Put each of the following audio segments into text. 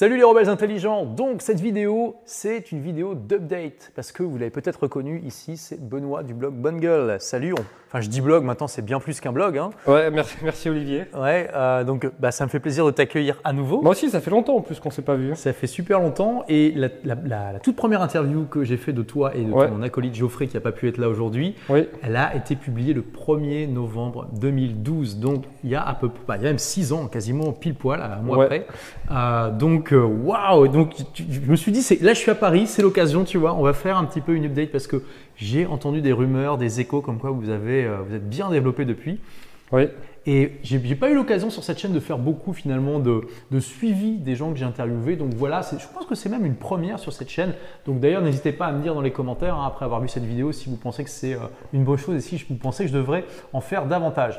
Salut les rebelles intelligents Donc cette vidéo, c'est une vidéo d'update, parce que vous l'avez peut-être reconnu ici, c'est Benoît du blog Bungle. Salut, on- enfin je dis blog, maintenant c'est bien plus qu'un blog. Hein. Ouais, merci, merci Olivier. Ouais, euh, donc bah, ça me fait plaisir de t'accueillir à nouveau. Moi aussi, ça fait longtemps en plus qu'on s'est pas vu. Ça fait super longtemps et la, la- la- la toute première interview que j'ai fait de toi et de Ouais. ton acolyte Geoffrey qui n'a pas pu être là aujourd'hui, Oui, elle a été publiée le 1er novembre 2012, donc il y a à peu près, bah, il y a même 6 ans, quasiment pile poil, un mois Ouais. après. Euh, donc euh, waouh, donc tu- tu- je me suis dit, c'est- là je suis à Paris, c'est l'occasion, tu vois, on va faire un petit peu une update parce que j'ai entendu des rumeurs, des échos comme quoi vous avez, euh, vous êtes bien développé depuis. oui. Et j'ai pas eu l'occasion sur cette chaîne de faire beaucoup finalement de, de suivi des gens que j'ai interviewés. Donc voilà, je pense que c'est même une première sur cette chaîne. Donc d'ailleurs, n'hésitez pas à me dire dans les commentaires, hein, après avoir vu cette vidéo, si vous pensez que c'est euh, une bonne chose et si vous pensez que je devrais en faire davantage.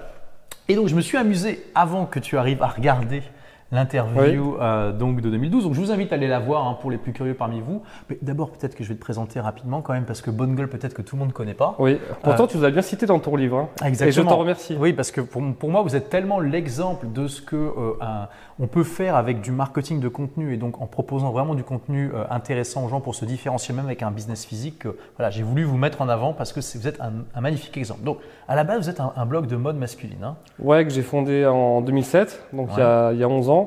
Et donc je me suis amusé avant que tu arrives à regarder l'interview euh, donc de 2012. Donc je vous invite à aller la voir hein, pour les plus curieux parmi vous. Mais d'abord peut-être que je vais te présenter rapidement quand même parce que Bonne Gueule peut-être que tout le monde ne connaît pas. Oui. Pourtant, tu nous as bien cité dans ton livre. hein. Et je t'en remercie. Oui, parce que pour, pour moi, vous êtes tellement l'exemple de ce que euh, un- on peut faire avec du marketing de contenu et donc en proposant vraiment du contenu euh, intéressant aux gens pour se différencier même avec un business physique. que, voilà, j'ai voulu vous mettre en avant parce que vous êtes un, un magnifique exemple. Donc, à la base, vous êtes un, un blog de mode masculine. hein. Ouais, que j'ai fondé en 2007, donc il, y a, il y a 11 ans.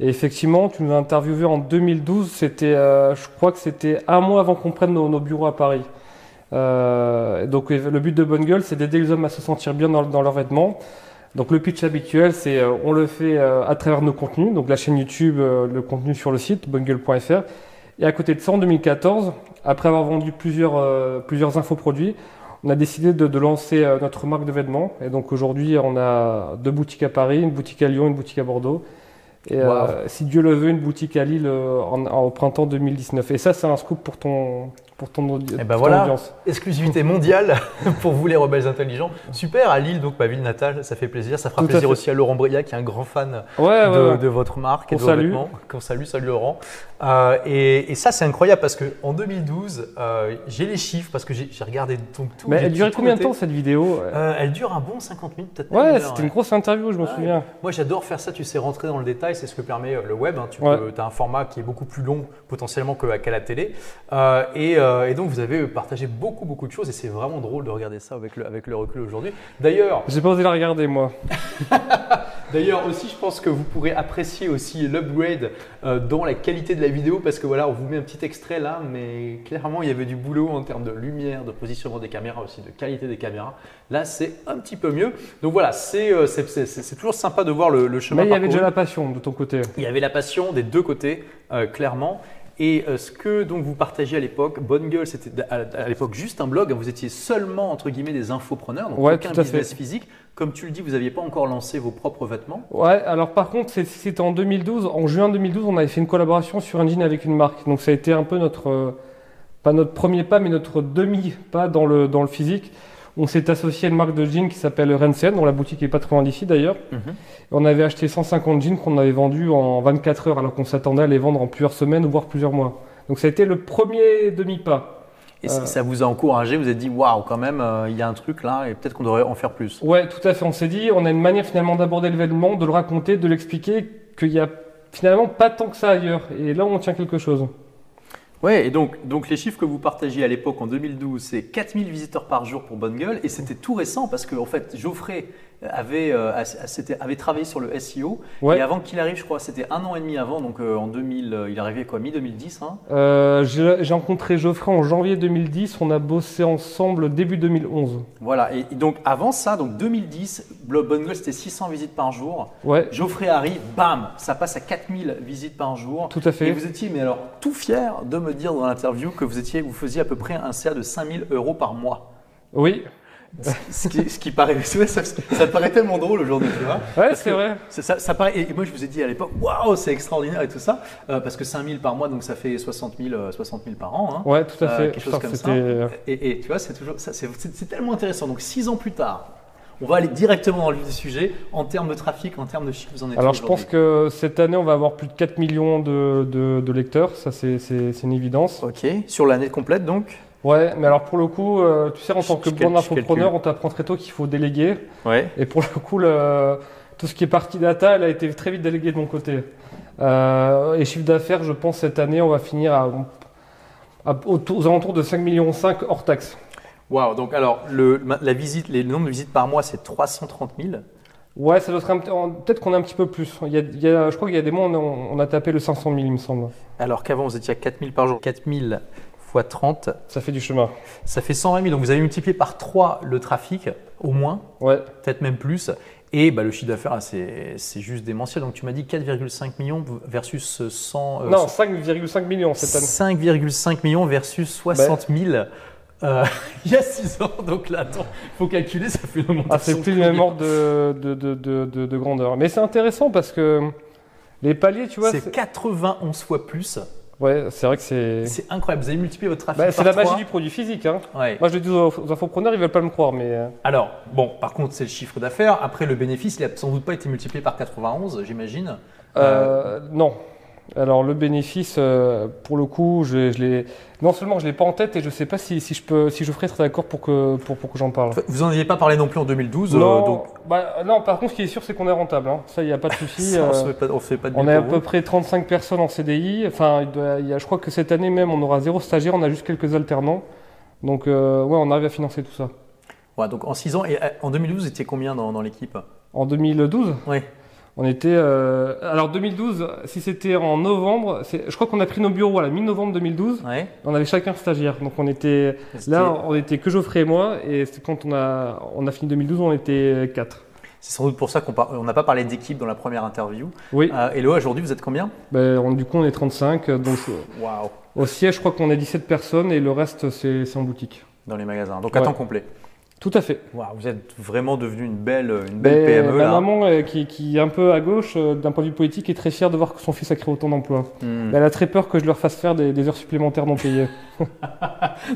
Et effectivement, tu nous as interviewé en 2012. C'était, euh, je crois que c'était un mois avant qu'on prenne nos, bureaux à Paris. Euh, donc le but de Bonne Gueule, c'est d'aider les hommes à se sentir bien dans, leurs vêtements. Donc le pitch habituel, c'est euh, on le fait à travers nos contenus, donc la chaîne YouTube, le contenu sur le site bonnegueule.fr. Et à côté de ça, en 2014, après avoir vendu plusieurs, plusieurs infoproduits, on a décidé de, lancer notre marque de vêtements. Et donc aujourd'hui, on a deux boutiques à Paris, une boutique à Lyon, une boutique à Bordeaux. Et Wow. euh, si Dieu le veut, une boutique à Lille euh, en, en- au printemps 2019. Et ça, c'est un scoop pour ton, pour ton, audi- Eh ben ton voilà. audience. Exclusivité mondiale pour vous les rebelles intelligents. Super, à Lille, donc ma ville natale, ça fait plaisir. Ça fera Tout plaisir aussi à Laurent Briat qui est un grand fan Ouais, de, ouais. de votre marque et Qu'on de vos salue. vêtements. Qu'on salue, salut Laurent. Euh, et, et ça, c'est incroyable parce qu'en 2012, euh, j'ai les chiffres parce que j'ai regardé donc tout. Mais elle durait combien de temps cette vidéo Euh, Elle dure un bon 50 minutes, peut-être Ouais, c'était une grosse interview, je me Ouais. souviens. Moi, j'adore faire ça, tu sais, rentrer dans le détail, c'est ce que permet le web. hein. Tu as un format qui est beaucoup plus long potentiellement que- qu'à la télé. Et, euh, et donc, vous avez partagé beaucoup, beaucoup de choses et c'est vraiment drôle de regarder ça avec le, avec le recul aujourd'hui. D'ailleurs, J'ai pas osé la regarder, moi. D'ailleurs aussi, je pense que vous pourrez apprécier aussi l'upgrade euh, dans la qualité de la vidéo parce que voilà, on vous met un petit extrait là, mais clairement il y avait du boulot en termes de lumière, de positionnement des caméras aussi, de qualité des caméras. Là, c'est un petit peu mieux. Donc voilà, c'est euh, toujours sympa de voir le, le chemin Mais il y avait déjà la passion de ton côté. Il y avait la passion des deux côtés, euh, clairement. Et euh, ce que donc vous partagez à l'époque, Bonne Gueule, c'était à, l'époque juste un blog. Vous étiez seulement entre guillemets des infopreneurs, donc Ouais, aucun business fait. physique. Comme tu le dis, vous n'aviez pas encore lancé vos propres vêtements. Ouais, alors par contre, c'est- c'était en 2012. En juin 2012, on avait fait une collaboration sur un jean avec une marque. Donc ça a été un peu notre, euh, pas notre premier pas, mais notre demi-pas dans le, dans le physique. On s'est associé à une marque de jeans qui s'appelle Rensen, dont la boutique est pas très loin d'ici d'ailleurs. Mhm. On avait acheté 150 jeans qu'on avait vendus en 24 heures, alors qu'on s'attendait à les vendre en plusieurs semaines, voire plusieurs mois. Donc ça a été le premier demi-pas. Et Euh. ça vous a encouragé, vous êtes dit waouh, quand même, euh, il y a un truc là et peut-être qu'on devrait en faire plus. Ouais, tout à fait. On s'est dit, on a une manière finalement d'aborder le vêtement, de le raconter, de l'expliquer, qu'il y a finalement pas tant que ça ailleurs. Et là, on tient quelque chose. Ouais, et donc, donc les chiffres que vous partagiez à l'époque en 2012, c'est 4000 visiteurs par jour pour Bonne Gueule et c'était tout récent parce que en fait, Geoffrey avait, euh, avait travaillé sur le SEO Ouais. et avant qu'il arrive, je crois, c'était un an et demi avant, donc euh, en 2000, euh, il est arrivé quoi, mi-2010 hein? Euh, J'ai rencontré Geoffrey en janvier 2010. On a bossé ensemble début 2011. Voilà, et, et donc avant ça, donc 2010, Blo- Bonne c'était 600 visites par jour. Ouais, Geoffrey arrive, bam, ça passe à 4000 visites par jour. tout à Et fait. vous étiez, mais alors, tout fier de me dire dans l'interview que vous étiez, vous faisiez à peu près un CA de 5000 euros par mois. Oui, Ce qui, ce qui paraît, ça, ça, paraît tellement drôle aujourd'hui, tu vois. ouais, c'est vrai. Ça, paraît, et moi je vous ai dit à l'époque, waouh, c'est extraordinaire et tout ça, euh, parce que 5000 par mois, donc ça fait 60 000, euh, 60 000 par an. hein. Ouais, tout à Euh, fait. quelque chose comme ça. c'était- Et, et tu vois, c'est toujours, c'est, tellement intéressant. Donc six ans plus tard, on va aller directement dans le vif du sujet en termes de trafic, en termes de chiffres, vous en êtes Alors je pense que cette année, on va avoir plus de 4 millions de, de- de lecteurs. Ça, c'est une évidence. Ok, sur l'année complète donc? Ouais, mais alors pour le coup, euh, tu sais, en tant que je bon infopreneur, on t'apprend très tôt qu'il faut déléguer. Ouais. Et pour le coup, le- tout ce qui est partie data, elle a été très vite déléguée de mon côté. Euh, et chiffre d'affaires, je pense cette année, on va finir à, à- aux alentours de 5 millions 5 hors taxe. Waouh, donc alors, le, la visite, les, le nombre de visites par mois, c'est 330 000. Ouais, ça doit peut-être qu'on est un petit peu plus. Il y a, il y a- je crois qu'il y a des mois, on a, on a tapé le 500 000, il me semble. Alors qu'avant, vous étiez à 4 000 par jour. 4 000 fois 30, Ça fait du chemin. ça fait 120 000. Donc vous avez multiplié par 3 le trafic, au moins, Ouais. peut-être même plus. Et bah, le chiffre d'affaires, ah, c'est c'est juste démentiel. Donc tu m'as dit 4,5 millions versus 100. euh, non, 5,5 millions cette année. 5,5 millions versus 60 000 euh, il y a 6 ans. Donc là, attends, faut calculer, ça fait une augmentation. Ah, c'est plus le même ordre de, de, de, de, de- de grandeur. Mais c'est intéressant parce que les paliers, tu vois. C'est c'est- 91 fois plus. Ouais, c'est vrai que c'est. C'est incroyable. Vous avez multiplié votre trafic Bah, c'est la magie 3. du produit physique. Hein. Ouais. Moi, je le dis aux, aux infopreneurs, ils veulent pas me croire, mais. euh, Alors, bon, par contre, c'est le chiffre d'affaires. Après, le bénéfice, il n'a sans doute pas été multiplié par 91, j'imagine. euh, non. Alors, le bénéfice, euh, pour le coup, je, je l'ai. Non seulement je l'ai pas en tête et je sais pas si, si je peux, si je ferai être d'accord pour que, pour, pour que j'en parle. Vous n'en aviez pas parlé non plus en 2012. euh, non, donc, bah, non, par contre, ce qui est sûr, c'est qu'on est rentable. hein. Ça, il n'y a pas de souci. on euh, fait pas, on fait pas de On est à peu près 35 personnes en CDI. Enfin, il doit- il y a, je crois que cette année même, on aura zéro stagiaire, on a juste quelques alternants. Donc, euh, ouais, on arrive à financer tout ça. Ouais, donc en 6 ans, et en 2012, vous étiez combien dans, dans l'équipe? En 2012, Oui. On était. euh, alors, 2012, si c'était en novembre, je crois qu'on a pris nos bureaux à la mi-novembre 2012. Ouais. On avait chacun stagiaire. Donc, on était. Là, on était que Geoffrey et moi. Et c'est quand on a, on a fini 2012, on était 4. c'est sans doute pour ça qu'on par- n'a pas parlé d'équipe dans la première interview. Oui. Euh, Hello, aujourd'hui, vous êtes combien? Ben, on- du coup, on est 35. Donc, Waouh au siège, je crois qu'on est 17 personnes et le reste, c'est c'est en boutique. Dans les magasins. Donc à Ouais. temps complet. Tout à fait. Waouh, vous êtes vraiment devenu une belle, une belle Ben, PME ma là. maman, euh, qui, qui est un peu à gauche euh, d'un point de vue politique, est très fière de voir que son fils a créé autant d'emplois. Hmm. Mais Elle a très peur que je leur fasse faire des, des heures supplémentaires non payées.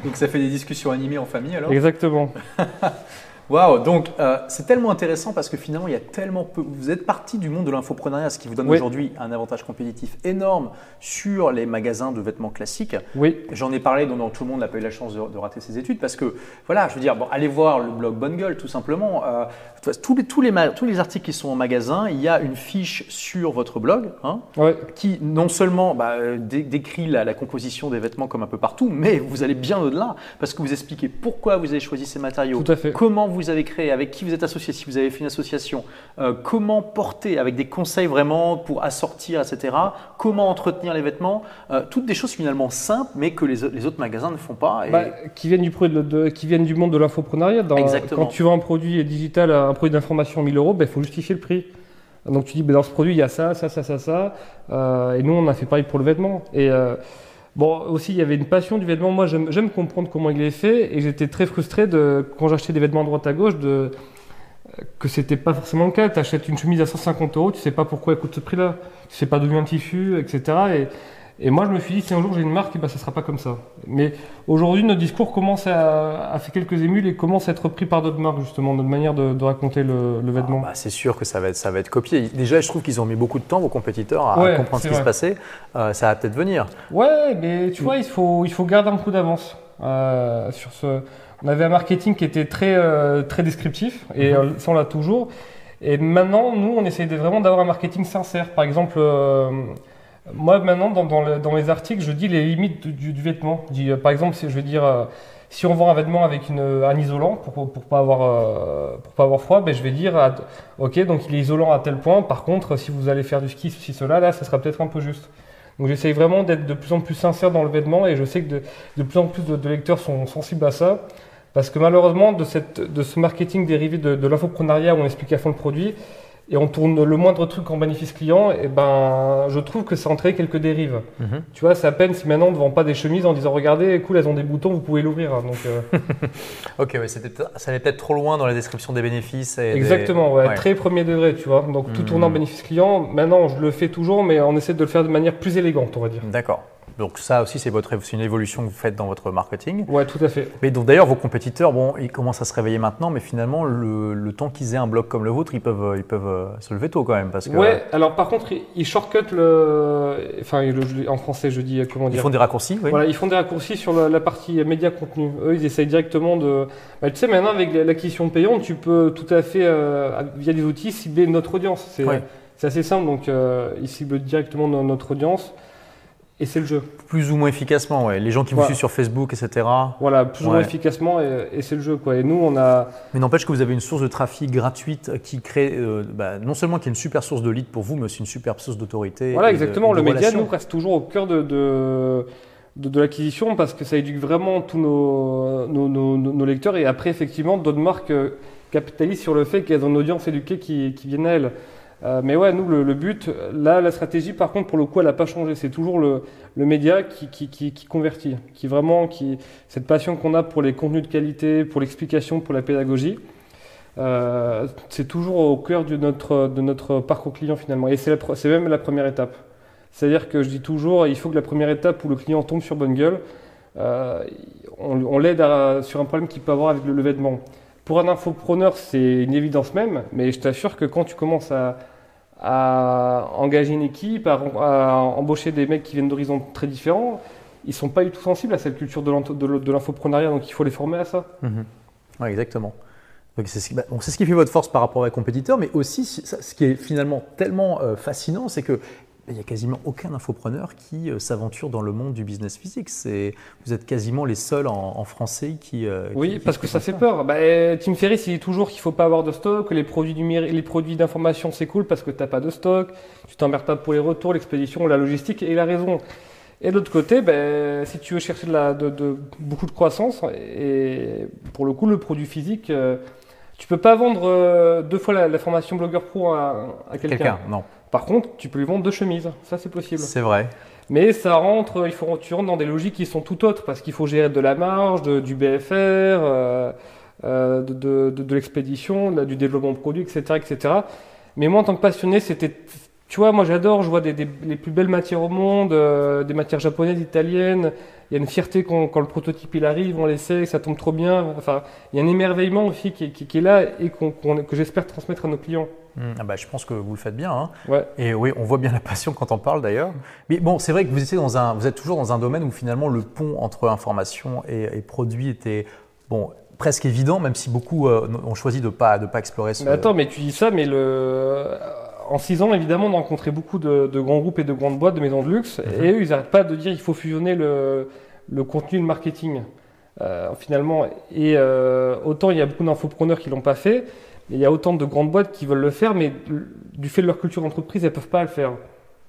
Donc ça fait des discussions animées en famille alors? Exactement. Waouh, donc euh, c'est tellement intéressant parce que finalement il y a tellement peu. Vous êtes parti du monde de l'infoprenariat, ce qui vous donne Oui. aujourd'hui un avantage compétitif énorme sur les magasins de vêtements classiques. Oui. J'en ai parlé, dont tout le monde n'a pas eu la chance de, de rater ses études parce que voilà, je veux dire, bon, allez voir le blog Bonne Gueule tout simplement. Euh, tous, les, tous, les, ma- tous les articles qui sont en magasin, il y a une fiche sur votre blog. hein, Ouais. qui non seulement bah, euh, dé- décrit la, la composition des vêtements comme un peu partout, mais vous allez bien au-delà parce que vous expliquez pourquoi vous avez choisi ces matériaux, Tout à fait. comment vous avez créé, avec qui vous êtes associé, si vous avez fait une association, euh, comment porter, avec des conseils vraiment pour assortir, etc., comment entretenir les vêtements, euh, toutes des choses finalement simples, mais que les, autres magasins ne font pas. et- Bah, qui, viennent du, de- de- qui viennent du monde de l'infoprenariat. Quand tu vends un produit digital, un produit d'information à 1000 euros, il faut justifier le prix. Donc tu dis, ben, dans ce produit, il y a ça, ça, ça, ça, ça. Euh, et nous, on a fait pareil pour le vêtement. Et euh, bon, aussi, il y avait une passion du vêtement. Moi, j'aime comprendre comment il est fait. Et j'étais très frustré de, quand j'achetais des vêtements à droite à gauche de, que c'était pas forcément le cas. Tu achètes une chemise à 150 euros, tu sais pas pourquoi elle coûte ce prix-là. Tu sais pas d'où vient le tissu, etc. Et, et moi, je me suis dit, si un jour j'ai une marque, eh ben, ça sera pas comme ça. Mais aujourd'hui, notre discours commence à, à faire quelques émules et commence à être repris par d'autres marques, justement, notre manière de, de raconter le, le vêtement. Ah bah, c'est sûr que ça va, être, ça va être copié. Déjà, je trouve qu'ils ont mis beaucoup de temps, vos compétiteurs, à, comprendre ce qui se vrai. passait. Euh, ça va peut-être venir. Ouais, mais tu vois, il faut, il faut garder un coup d'avance euh, sur ce. On avait un marketing qui était très, euh, très descriptif, et euh, ça on l'a toujours. Et maintenant, nous, on essaye de- vraiment d'avoir un marketing sincère. Par exemple, moi maintenant, dans, dans, le- dans les articles, je dis les limites du, du- vêtement. Dis, euh, par exemple, si, je vais dire, euh, si on vend un vêtement avec une, un isolant pour, pour pas avoir, euh, pas avoir froid, ben, je vais dire, ok, donc il est isolant à tel point. Par contre, si vous allez faire du ski, ceci, cela, là, ça sera peut-être un peu juste. Donc j'essaye vraiment d'être de plus en plus sincère dans le vêtement et je sais que de, de plus en plus de, de lecteurs sont sensibles à ça. Parce que malheureusement, de, cette, de ce marketing dérivé de, de l'infoprenariat où on explique à fond le produit et on tourne le moindre truc en bénéfice client, et ben, je trouve que ça entraîne quelques dérives. Tu vois, c'est à peine si maintenant on ne vend pas des chemises en disant regardez, cool, elles ont des boutons, vous pouvez l'ouvrir. Donc, euh, Ok, ouais, ça allait peut-être trop loin dans la description des bénéfices. Et des- exactement, ouais, Ouais. très premier degré, tu vois. Donc tout Mhm. tourne en bénéfice client. Maintenant, je le fais toujours, mais on essaie de le faire de manière plus élégante, on va dire. D'accord. Donc ça aussi, c'est votre, c'est une évolution que vous faites dans votre marketing. Ouais, tout à fait. Mais donc d'ailleurs, vos compétiteurs, bon, ils commencent à se réveiller maintenant, mais finalement, le, le temps qu'ils aient un blog comme le vôtre, ils peuvent, ils peuvent euh, se lever tôt quand même, parce que Ouais, alors par contre, ils- ils shortcut le. Enfin, le- en français, je dis comment ils dire. font des raccourcis. Oui. Voilà, ils font des raccourcis sur la, la partie média contenu. Eux, ils essayent directement de. Bah, tu sais, maintenant, avec l'acquisition payante, tu peux tout à fait, euh, via des outils, cibler notre audience. C'est Ouais. Assez simple, donc euh, il cible directement notre audience. Et c'est le jeu. Plus ou moins efficacement, ouais. Les gens qui vous suivent sur Facebook, etc. Voilà, plus ou moins efficacement, et, c'est le jeu, quoi. Et nous, on a. Mais n'empêche que vous avez une source de trafic gratuite qui crée, euh, bah, non seulement qui est une super source de lead pour vous, mais aussi une super source d'autorité. Voilà, exactement. le média, nous, reste toujours au cœur de, de, de, l'acquisition parce que ça éduque vraiment tous nos, nos, nos, lecteurs. Et après, effectivement, d'autres marques euh, capitalisent sur le fait qu'elles ont une audience éduquée qui, qui viennent à elles. Euh, mais ouais, nous, le, but, là, la stratégie, par contre, pour le coup, elle n'a pas changé. C'est toujours le, le média qui, qui, qui, convertit, qui vraiment, qui, cette passion qu'on a pour les contenus de qualité, pour l'explication, pour la pédagogie. Euh, c'est toujours au cœur de notre, de notre parcours client finalement. Et c'est même la première étape. C'est-à-dire que je dis toujours, il faut que la première étape où le client tombe sur bonne gueule, euh, on, on l'aide sur un problème qu'il peut avoir avec le, le vêtement. Pour un infopreneur, c'est une évidence même, mais je t'assure que quand tu commences à, engager une équipe, à, embaucher des mecs qui viennent d'horizons très différents, ils sont pas du tout sensibles à cette culture de l'infoprenariat, donc il faut les former à ça. Oui, exactement. C'est ce, ce, qui fait votre force par rapport à vos compétiteurs, mais aussi ce qui est finalement tellement euh, fascinant, c'est que il n'y a quasiment aucun infopreneur qui euh, s'aventure dans le monde du business physique. Vous êtes quasiment les seuls en, français qui. Euh, oui, parce que ça fait peur. Bah, Tim Ferriss, il dit toujours qu'il ne faut pas avoir de stock, que les produits, les produits d'information, c'est cool parce que tu n'as pas de stock, tu t'emmerdes pas pour les retours, l'expédition, la logistique, et il a raison. Et de l'autre côté, bah, si tu veux chercher de, la, de, beaucoup de croissance, et pour le coup, le produit physique, euh, tu peux pas vendre deux fois la, formation blogueur pro à, à quelqu'un. Quelqu'un, non. Par contre, tu peux lui vendre deux chemises. Ça, c'est possible. C'est vrai. Mais ça rentre, il faut, tu rentres dans des logiques qui sont tout autres parce qu'il faut gérer de la marge, du BFR, euh, euh, de, de, l'expédition, du développement de produits, etc., etc. Mais moi, en tant que passionné, c'était, tu vois, moi j'adore, je vois des, les plus belles matières au monde, euh, des matières japonaises, italiennes. Il y a une fierté quand, quand le prototype il arrive, on l'essaie, ça tombe trop bien. Enfin, il y a un émerveillement aussi qui, qui, qui est là et que j'espère transmettre à nos clients. Mmh. Ah bah, je pense que vous le faites bien. Hein. Ouais. Et oui, on voit bien la passion quand on parle d'ailleurs. Mais bon, c'est vrai que vous, étiez dans un, vous êtes toujours dans un domaine où finalement le pont entre information et, produit était bon, presque évident, même si beaucoup euh, ont choisi de ne pas, de pas explorer ce. Mais attends, mais tu dis ça, mais le... en six ans, évidemment, on a rencontré beaucoup de, grands groupes et de grandes boîtes, de maisons de luxe, mmh. et eux, ils n'arrêtent pas de dire qu'il faut fusionner le, le contenu et le marketing. Euh, finalement, et euh, autant il y a beaucoup d'infopreneurs qui l'ont pas fait, il y a autant de grandes boîtes qui veulent le faire, mais du fait de leur culture d'entreprise, elles peuvent pas le faire.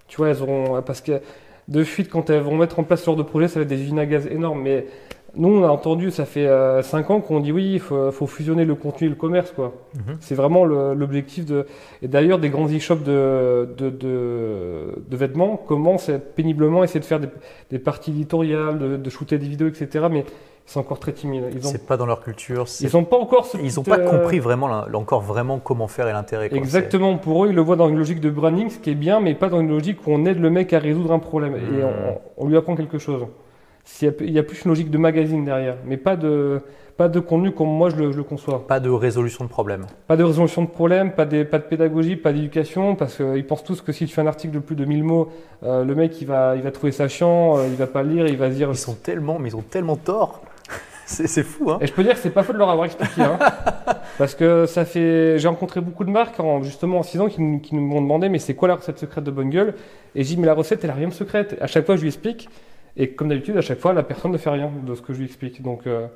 Tu vois, elles auront, parce que de suite, quand elles vont mettre en place ce genre de projet, ça va être des usines à gaz énormes. Mais nous, on a entendu, ça fait 5 euh, ans qu'on dit oui, il faut, fusionner le contenu et le commerce. quoi. Mhm. C'est vraiment l'objectif de. Et d'ailleurs, des grands e-shops de, de, de, vêtements commencent péniblement à essayer de faire des, des parties éditoriales, de, de, shooter des vidéos, etc. Mais c'est encore très timide. Ils ont... C'est pas dans leur culture. Ils n'ont pas encore. Ils n'ont pas compris vraiment encore vraiment comment faire et l'intérêt. Exactement. Pour eux, ils le voient dans une logique de branding, ce qui est bien, mais pas dans une logique où on aide le mec à résoudre un problème et hmm. on, lui apprend quelque chose. Il y a plus une logique de magazine derrière, mais pas de pas de contenu comme moi je le, conçois. Pas de résolution de problème. Pas de résolution de problème, pas de, pas de pédagogie, pas d'éducation, parce qu'ils pensent tous que si tu fais un article de plus de 1000 mots, euh, le mec il va, il va trouver ça chiant, euh, il va pas lire, il va dire. Ils sont tellement, mais ils ont tellement tort. C'est fou. Hein et je peux dire que c'est pas faute de leur avoir expliqué. Hein. parce que ça fait. J'ai rencontré beaucoup de marques, en, justement en 6 ans, qui, qui nous m'ont demandé mais c'est quoi la recette secrète de Bonne Gueule Et j'ai dit mais la recette, elle a rien de secrète. À chaque fois, je lui explique. Et comme d'habitude, à chaque fois, la personne ne fait rien de ce que je lui explique. Donc, euh,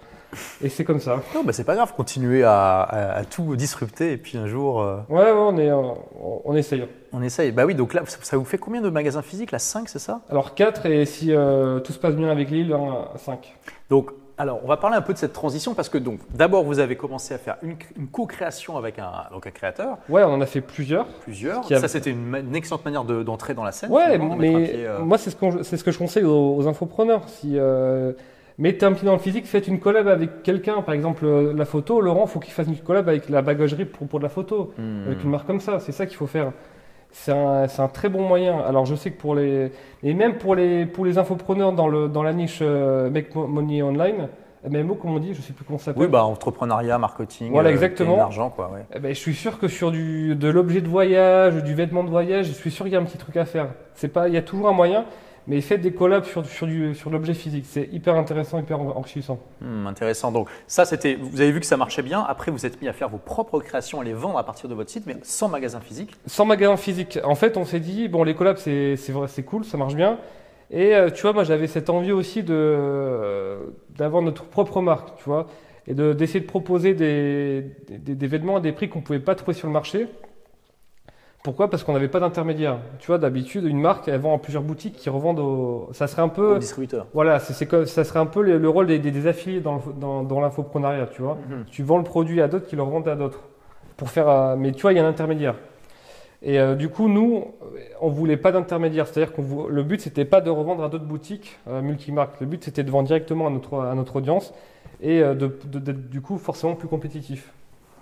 et c'est comme ça. Non, bah c'est pas grave, continuer à, à, tout disrupter et puis un jour. Euh, ouais, ouais, on, est, on, essaye. On essaye. Bah oui, donc là, ça vous fait combien de magasins physiques Là, 5, c'est ça? Alors 4, et si euh, tout se passe bien avec Lille, 5. Donc alors, on va parler un peu de cette transition parce que donc, d'abord, vous avez commencé à faire une, co-création avec un, donc un créateur. Ouais, on en a fait plusieurs. Plusieurs. Ça, c'était une, excellente manière d'entrer dans la scène. Ouais, mais euh, moi, c'est ce, que ce que je conseille aux, infopreneurs. Si, euh, mettez un pied dans le physique, faites une collab avec quelqu'un. Par exemple, euh, la photo, Laurent, il faut qu'il fasse une collab avec la bagagerie pour, pour de la photo. Hmm. Avec une marque comme ça. C'est ça qu'il faut faire c'est un, très bon moyen. Alors je sais que pour les et même pour les pour les infopreneurs dans le dans la niche euh, Make Money Online, MMO comme on dit, je sais plus comment ça s'appelle. Oui, bah entrepreneuriat, marketing, voilà euh, exactement. l'argent quoi. Ouais. Eh ben, je suis sûr que sur du de l'objet de voyage, du vêtement de voyage, je suis sûr qu'il y a un petit truc à faire. C'est pas, il y a toujours un moyen. Mais il fait des collabs sur, sur, du, sur l'objet physique. C'est hyper intéressant, hyper enrichissant. Hmm, intéressant. Donc ça, c'était, vous avez vu que ça marchait bien. Après, vous êtes mis à faire vos propres créations, à les vendre à partir de votre site, mais sans magasin physique. Sans magasin physique. En fait, on s'est dit, bon, les collabs, c'est, c'est, c'est cool, ça marche bien. Et euh, tu vois, moi, j'avais cette envie aussi de, euh, d'avoir notre propre marque, tu vois, et de, d'essayer de proposer des, des, des vêtements à des prix qu'on ne pouvait pas trouver sur le marché. Pourquoi? Parce qu'on n'avait pas d'intermédiaire. Tu vois, d'habitude, une marque, elle vend en plusieurs boutiques qui revendent au. Ça serait un peu. Au distributeur. Voilà, c'est, ça serait un peu le, le rôle des, des- des affiliés dans, le- dans, dans l'infoprenariat, tu vois. Mhm. Tu vends le produit à d'autres qui le revendent à d'autres. Pour faire, euh, mais tu vois, il y a un intermédiaire. Et euh, du coup, nous, on voulait pas d'intermédiaire. C'est-à-dire que le but, c'était pas de revendre à d'autres boutiques euh, multimarques. Le but, c'était de vendre directement à notre, à notre audience et euh, d'être du coup forcément plus compétitif.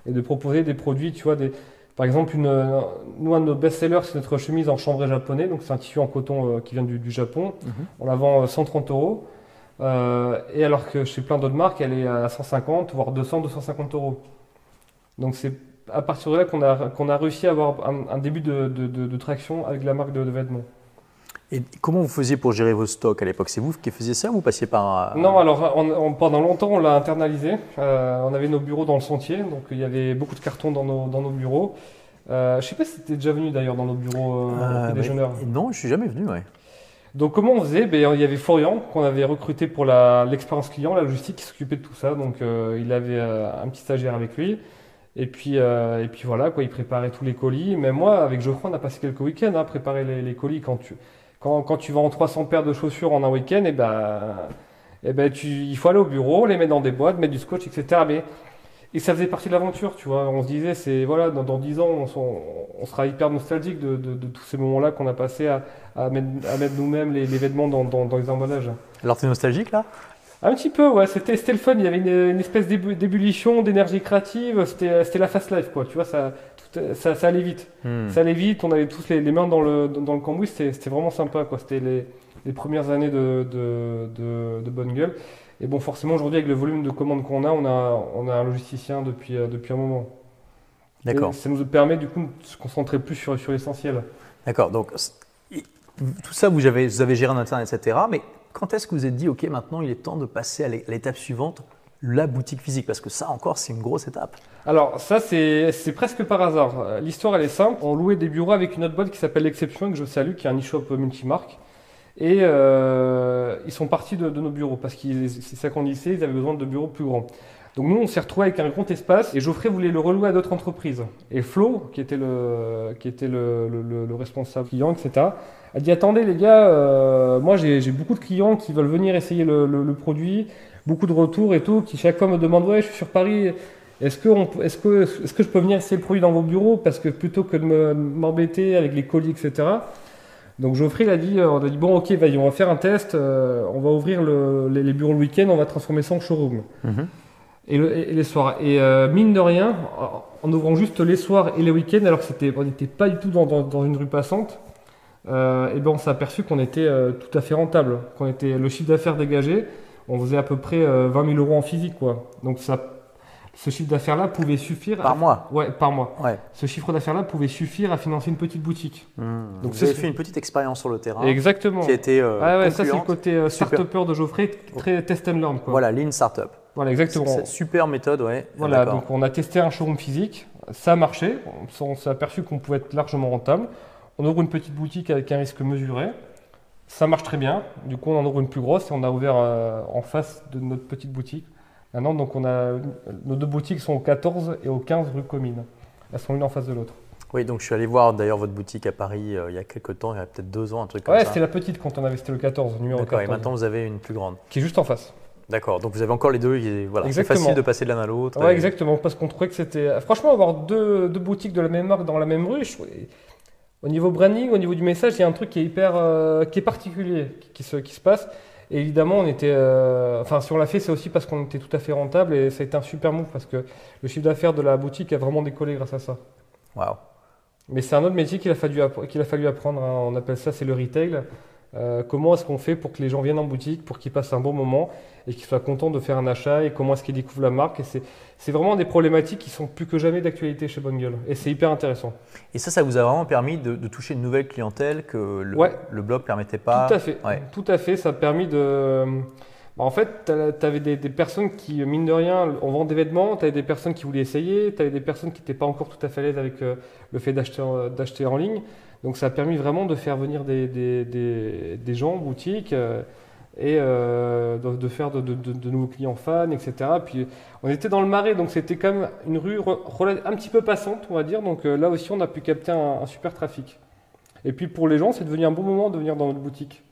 Et de proposer des produits, tu vois, des, par exemple, une, euh, nous, un de nos best-sellers, c'est notre chemise en chambré japonais. Donc, c'est un tissu en coton euh, qui vient du, du Japon. Mhm. On la vend euh, 130 euros. Euh, et alors que chez plein d'autres marques, elle est à 150, voire 200, 250 euros. Donc c'est à partir de là qu'on a, qu'on a réussi à avoir un, un début de, de- de- de traction avec la marque de vêtements. Et comment vous faisiez pour gérer vos stocks à l'époque? C'est vous qui faisiez ça ou vous passiez par. un- Non, alors on- on- pendant longtemps, on l'a internalisé. Euh, on avait nos bureaux dans le sentier, donc il y avait beaucoup de cartons dans nos, dans nos bureaux. Euh, je sais pas si tu déjà venu d'ailleurs dans nos bureaux euh, Euh. Non, je suis jamais venu. Ouais. Donc comment on faisait? Ben, Il y avait Florian qu'on avait recruté pour l'expérience client, la logistique, qui s'occupait de tout ça. Donc euh, il avait euh, un petit stagiaire avec lui. Et puis, euh, et puis voilà, quoi, il préparait tous les colis. Mais moi, avec Geoffroy, on a passé quelques week-ends à préparer les, les colis. Quand tu, quand, tu vends 300 paires de chaussures en un week-end, et ben, et ben tu, il faut aller au bureau, les mettre dans des boîtes, mettre du scotch, etc. Mais, et ça faisait partie de l'aventure, tu vois. On se disait, c'est voilà, dans, dans 10 ans, on, sera hyper nostalgique de, tous ces moments-là qu'on a passé à, mettre, nous-mêmes les, vêtements dans les emballages. Alors, tu es nostalgique là? Un petit peu, ouais, c'était le fun. Il y avait une, une espèce d'ébu- d'ébullition, d'énergie créative. C'était c'était la fast life, quoi. Tu vois, ça, tout- ça, ça allait vite. Hmm. Ça allait vite, on avait tous les, les mains dans le, dans, dans le cambouis, c'était vraiment sympa, quoi. C'était les, les premières années de, de, de, de bonne gueule. Et bon, forcément, aujourd'hui, avec le volume de commandes qu'on a, on a, on a un logisticien depuis, euh, depuis un moment. D'accord. Ça nous permet, du coup, de se concentrer plus sur, sur l'essentiel. D'accord. Donc, tout ça, vous avez, vous avez géré en interne, etc. Mais quand est-ce que vous êtes dit, OK, maintenant, il est temps de passer à l'é- l'étape suivante, la boutique physique? Parce que ça encore, c'est une grosse étape. Alors ça c'est presque par hasard. L'histoire elle est simple. On louait des bureaux avec une autre boîte qui s'appelle l'Exception que je salue, qui est un e-shop multimarque. Et euh, ils sont partis de, nos bureaux parce que c'est ça qu'on disait, ils avaient besoin de bureaux plus grands. Donc nous on s'est retrouvé avec un grand espace et Geoffrey voulait le relouer à d'autres entreprises. Et Flo, qui était le qui était le responsable client, etc. a dit attendez les gars, euh, moi j'ai beaucoup de clients qui veulent venir essayer le, le- le produit, beaucoup de retours et tout, qui chacun me demande ouais je suis sur Paris. Est-ce que, on peut- est-ce, que, est-ce que je peux venir essayer le produit dans vos bureaux? Parce que plutôt que de me- m'embêter avec les colis, etc. Donc Geoffrey il a dit, euh, on a dit bon ok, vas-y, on va faire un test, euh, on va ouvrir le- les, les bureaux le week-end, on va transformer ça en showroom. Et, le- et- les soirs. Et euh, mine de rien, en- ouvrant juste les soirs et les week-ends, alors que c'était, on n'était pas du tout dans, dans- dans une rue passante, euh, et ben on s'est aperçu qu'on était euh, tout à fait rentable, qu'on était le chiffre d'affaires dégagé, on faisait à peu près euh, 20 000 euros en physique, quoi. Donc ça, ce chiffre d'affaires-là pouvait suffire. Par à- mois Ouais, par mois. Ouais. Ce chiffre d'affaires-là pouvait suffire à financer une petite boutique. Donc, Donc vous avez fait une petite expérience sur le terrain Exactement. qui a été euh, Ah ouais, ça c'est le côté euh, start-upper de Geoffrey, très test and learn, quoi. Voilà, Lean Startup. Voilà, exactement. Super méthode, ouais. Voilà, donc on a testé un showroom physique, ça a marché, on s'est- on s'est aperçu qu'on pouvait être largement rentable. On ouvre une petite boutique avec un risque mesuré, ça marche très bien. Du coup, on en ouvre une plus grosse et on a ouvert euh, en face de notre petite boutique. Maintenant, donc on a nos deux boutiques sont au 14 et au 15 rue Comines. Elles sont l'une en face de l'autre. Oui, donc je suis allé voir d'ailleurs votre boutique à Paris euh, il y a quelques temps, il y a peut-être deux ans, un truc comme Ouais, ça. c'était la petite quand on avait, c'était le 14, numéro D'accord, 14. et maintenant vous avez une plus grande. Qui est juste en face. D'accord, donc vous avez encore les deux, et voilà, c'est facile de passer de l'un à l'autre. Ouais, et- exactement, parce qu'on trouvait que c'était. Franchement, avoir deux, deux boutiques de la même marque dans la même rue, je trouvais- au niveau branding, au niveau du message, il y a un truc qui est hyper. euh, qui est particulier, qui, qui se, qui se passe. Et évidemment, on était. euh, Enfin, si on l'a fait, c'est aussi parce qu'on était tout à fait rentable et ça a été un super move parce que le chiffre d'affaires de la boutique a vraiment décollé grâce à ça. Waouh. Mais c'est un autre métier qu'il a fallu, qu'il a fallu apprendre. hein. On appelle ça, c'est le retail. Euh, comment est-ce qu'on fait pour que les gens viennent en boutique, pour qu'ils passent un bon moment et qu'ils soient contents de faire un achat et comment est-ce qu'ils découvrent la marque. Et c'est vraiment des problématiques qui sont plus que jamais d'actualité chez Bonne Gueule. Et c'est hyper intéressant. Et ça, ça vous a vraiment permis de, toucher une nouvelle clientèle que le, le blog ne permettait pas Tout à fait. Tout à fait. Ça a permis de. Bah, en fait, tu avais des, personnes qui, mine de rien, on vend des vêtements, tu avais des personnes qui voulaient essayer, tu avais des personnes qui n'étaient pas encore tout à fait à l'aise avec euh, le fait d'acheter en ligne. Donc ça a permis vraiment de faire venir des, des, gens en boutique euh, et euh, de, faire de, nouveaux clients fans, etc. Puis on était dans le marais, donc c'était quand même une rue un petit peu passante, on va dire. Donc là aussi, on a pu capter un, super trafic. Et puis pour les gens, c'est devenu un bon moment de venir dans notre boutique.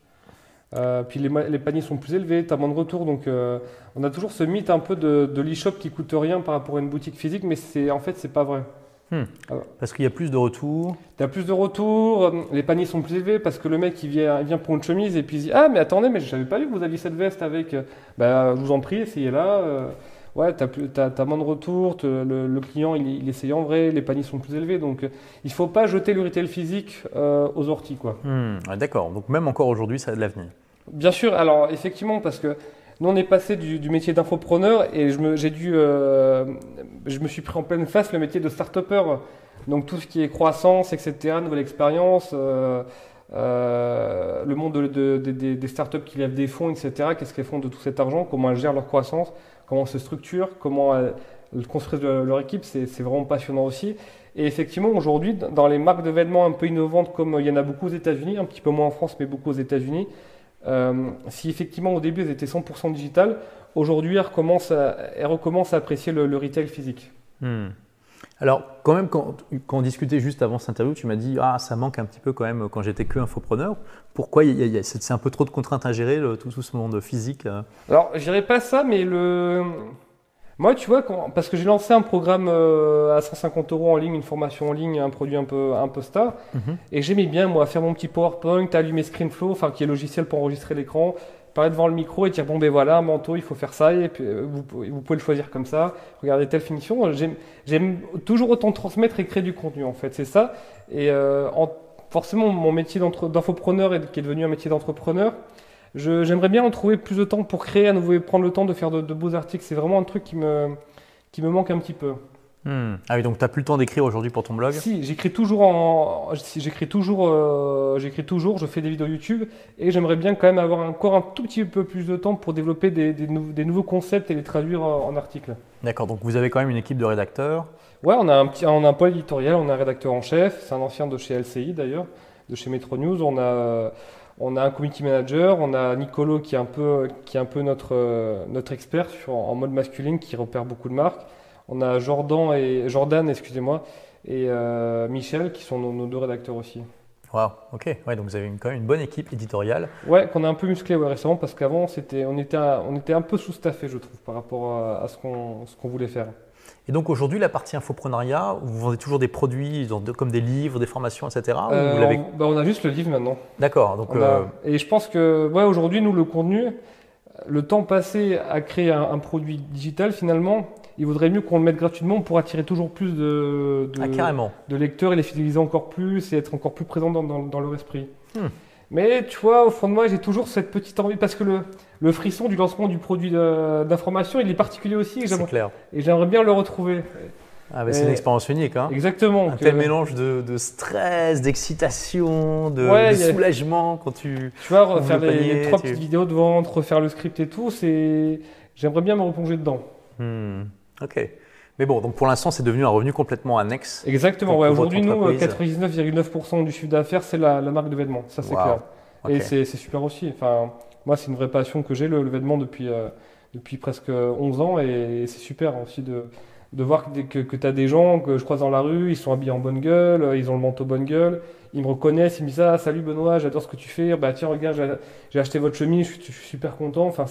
Euh, puis les, paniers sont plus élevés, tu as moins de retours. Donc euh, on a toujours ce mythe un peu de, de l'e-shop qui coûte rien par rapport à une boutique physique, mais en fait, c'est pas vrai. Hmm. Parce qu'il y a plus de retours. Tu as plus de retours, les paniers sont plus élevés parce que le mec il vient, il vient pour une chemise et puis il dit Ah, mais attendez, mais je savais pas vu que vous aviez cette veste avec. Bah, je vous en prie, essayez-la. Euh, ouais, tu as, as, moins de retours, le, client il, il, essaye en vrai, les paniers sont plus élevés. Donc il faut pas jeter le retail physique aux orties. quoi. Hmm. D'accord, donc même encore aujourd'hui, ça a de l'avenir. Bien sûr, alors effectivement, parce que nous on est passé du, métier d'infopreneur et je me, j'ai dû, euh, je me suis pris en pleine face le métier de start-upper. Donc tout ce qui est croissance, etc., nouvelle expérience, euh, euh, le monde de, des startups qui lèvent des fonds, etc., qu'est-ce qu'elles font de tout cet argent, comment elles gèrent leur croissance, comment elles se structurent, comment elles, construisent leur équipe, c'est, c'est vraiment passionnant aussi. Et effectivement, aujourd'hui, dans les marques de vêtements un peu innovantes, comme il y en a beaucoup aux États-Unis, un petit peu moins en France, mais beaucoup aux États-Unis, euh, si effectivement au début elles étaient 100% digital, aujourd'hui elles, recommencent à, apprécier le, retail physique. Hmm. Alors, quand même, quand, on discutait juste avant cette interview, tu m'as dit Ah, ça manque un petit peu quand même quand j'étais que infopreneur. Pourquoi C'est un peu trop de contraintes à gérer, tout, tout, ce monde physique Alors, je dirais pas ça, mais le, moi, tu vois, parce que j'ai lancé un programme euh, à 150 euros en ligne, une formation en ligne, un produit un peu, un peu star, mhm. et j'aimais bien, moi, faire mon petit PowerPoint, allumer ScreenFlow, enfin, qui est logiciel pour enregistrer l'écran, parler devant le micro et dire, bon, ben voilà, un manteau, il faut faire ça, et puis euh, vous, vous, pouvez le choisir comme ça, regardez telle finition. J'aime toujours autant transmettre et créer du contenu, en fait, c'est ça. Et euh, forcément, mon métier d'infopreneur, qui est devenu un métier d'entrepreneur, J'aimerais bien en trouver plus de temps pour créer à nouveau et prendre le temps de faire de, beaux articles. C'est vraiment un truc qui me, qui me manque un petit peu. Hmm. Ah oui, donc tu n'as plus le temps d'écrire aujourd'hui pour ton blog? Si, j'écris toujours, en, j'écris toujours, euh, j'écris toujours, je fais des vidéos YouTube et j'aimerais bien quand même avoir encore un tout petit peu plus de temps pour développer des, des, nouveaux concepts et les traduire en, articles. D'accord, donc vous avez quand même une équipe de rédacteurs? Ouais, on a un, petit, on a un pôle éditorial, on a un rédacteur en chef, c'est un ancien de chez LCI d'ailleurs, de chez Metro News. On a on a un community manager, on a Nicolo qui est un peu, qui est un peu notre, euh, notre expert en mode masculine qui repère beaucoup de marques. On a Jordan et, Jordan excusez-moi, et euh, Michel qui sont nos, deux rédacteurs aussi. Wow, ok. Ouais, donc vous avez quand même une bonne équipe éditoriale. Ouais, qu'on a un peu musclé récemment parce qu'avant c'était, on était, on était un peu sous-staffé, je trouve, par rapport à, ce qu'on, ce qu'on voulait faire. Et donc aujourd'hui, la partie infoprenariat, vous vendez toujours des produits comme des livres, des formations, etc. Euh, on, bah, on, a juste le livre maintenant. D'accord. Donc euh, Et je pense que ouais, aujourd'hui, nous, le contenu, le temps passé à créer un, produit digital, finalement, il vaudrait mieux qu'on le mette gratuitement pour attirer toujours plus de, de, ah, de lecteurs et les fidéliser encore plus et être encore plus présent dans, dans, leur esprit. Hmm. Mais tu vois, au fond de moi, j'ai toujours cette petite envie parce que le, le frisson du lancement du produit d'information, il est particulier aussi. C'est clair. Et j'aimerais bien le retrouver. Ah c'est une expérience unique. Hein. Exactement. Un tel mélange de, de stress, d'excitation, de, soulagement quand tu. Tu vois, refaire les, trois petites vidéos de vente, refaire le script et tout, c'est. J'aimerais bien me replonger dedans. Hmm. Ok. Mais bon, donc pour l'instant, c'est devenu un revenu complètement annexe. Exactement. Ouais. Aujourd'hui, nous, 99,9% du chiffre d'affaires, c'est la, marque de vêtements. Ça, c'est clair. Et c'est super aussi. Enfin, moi, c'est une vraie passion que j'ai, le, vêtement, depuis, euh, depuis presque 11 ans. Et, c'est super aussi de, de voir que, que, tu as des gens que je croise dans la rue, ils sont habillés en bonne gueule, ils ont le manteau bonne gueule, ils me reconnaissent, ils me disent Ah, salut Benoît, j'adore ce que tu fais. Bah, tiens, regarde, j'ai acheté votre chemise, je suis, super content. Enfin,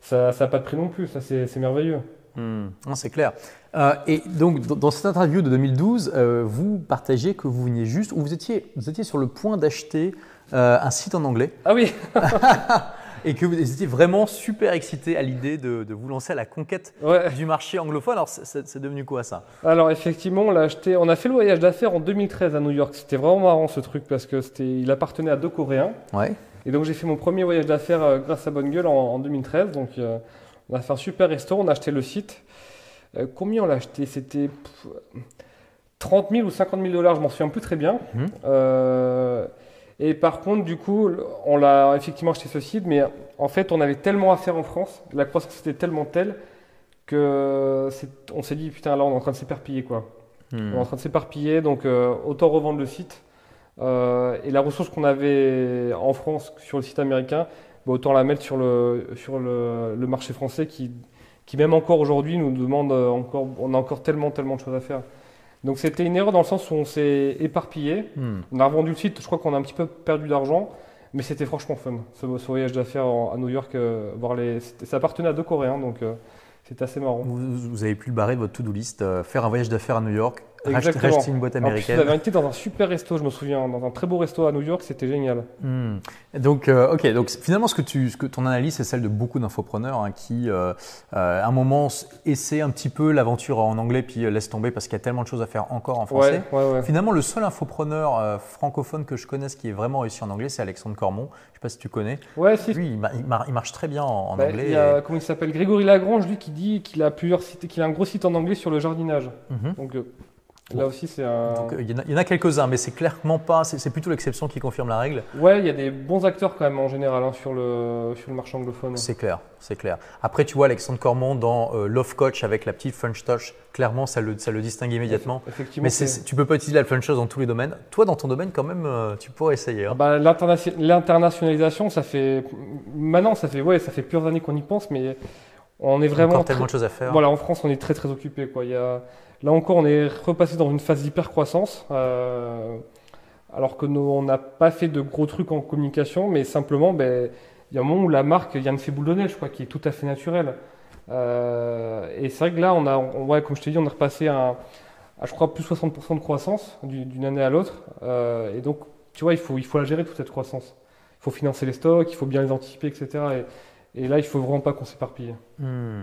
ça n'a pas de prix non plus. Ça, c'est merveilleux. Hmm. c'est clair. Euh, et donc, dans cette interview de 2012, euh, vous partagez que vous veniez juste, ou vous étiez, vous étiez sur le point d'acheter euh, un site en anglais. Ah oui Et que vous étiez vraiment super excité à l'idée de, vous lancer à la conquête du marché anglophone. Alors, c'est devenu quoi ça? Alors, effectivement, on l'a acheté. On a fait le voyage d'affaires en 2013 à New York. C'était vraiment marrant ce truc parce que il appartenait à deux Coréens. Ouais. Et donc j'ai fait mon premier voyage d'affaires grâce à Bonne Gueule en, 2013. Donc on a fait un super resto, on a acheté le site. combien on l'a acheté? C'était 30 000 ou 50 000 dollars, je m'en souviens plus très bien. Mhm. Et par contre, du coup, on l'a effectivement acheté ce site, mais en fait, on avait tellement à faire en France, la croissance était tellement telle que on s'est dit putain là on est en train de s'éparpiller quoi. Hmm. On est en train de s'éparpiller, donc euh, autant revendre le site. Euh, et la ressource qu'on avait en France sur le site américain, bah, autant la mettre sur le, sur le, marché français qui, qui même encore aujourd'hui nous demande encore, on a encore tellement tellement de choses à faire. Donc c'était une erreur dans le sens où on s'est éparpillé. Hmm. On a revendu le site, je crois qu'on a un petit peu perdu d'argent, mais c'était franchement fun. Ce, voyage d'affaires à New York, euh, voir les, ça appartenait à deux Coréens, donc euh, c'était assez marrant. Vous, avez pu le barrer de votre to-do list, euh, faire un voyage d'affaires à New York, Racheter, une boîte américaine. En plus, été dans un super resto, je me souviens, dans un très beau resto à New York, c'était génial. Hmm. Donc, euh, ok, donc finalement, ce que, tu, ce que ton analyse, c'est celle de beaucoup d'infopreneurs hein, qui, euh, euh, à un moment, essaient un petit peu l'aventure en anglais, puis laissent tomber parce qu'il y a tellement de choses à faire encore en français. Finalement, le seul infopreneur francophone que je connaisse qui est vraiment réussi en anglais, c'est Alexandre Cormon. Je ne sais pas si tu connais. Ouais, si. Lui, il, marche très bien en, bah, anglais. Il y a, comment il s'appelle? Grégory Lagrange, lui, qui dit qu'il a plusieurs sites, qu'il a un gros site en anglais sur le jardinage. Mhm. Donc, Là aussi, c'est un. il y en a, quelques-uns, mais c'est clairement pas. C'est plutôt l'exception qui confirme la règle. Ouais, il y a des bons acteurs quand même en général hein, sur, le, sur le marché anglophone. C'est clair, c'est clair. Après, tu vois Alexandre Cormont dans euh, Love Coach avec la petite French Touch, clairement, ça le, ça le distingue immédiatement. Effectivement. Mais tu peux pas utiliser la French Touch dans tous les domaines. Toi, dans ton domaine, quand même, euh, tu pourrais essayer. Hein. Bah, L'internationalisation, ça fait. Maintenant, ça fait, ouais, ça fait plusieurs années qu'on y pense, mais on est vraiment. Encore tellement de choses à faire. Voilà, en France, on est très très occupé. Il y a Là encore, on est repassé dans une phase d'hypercroissance, euh, alors que nous, on n'a pas fait de gros trucs en communication, mais simplement, ben, il y a un moment où la marque Yann fait boule de neige, qui est tout à fait naturelle. Euh, et c'est vrai que là, on a, on, comme je t'ai dit, on est repassé à, je crois, plus 60% de croissance d'une année à l'autre. Euh, et donc, tu vois, il faut, il faut la gérer toute cette croissance. Il faut financer les stocks, il faut bien les anticiper, etc. Et, là, il faut vraiment pas qu'on s'éparpille. Hmm.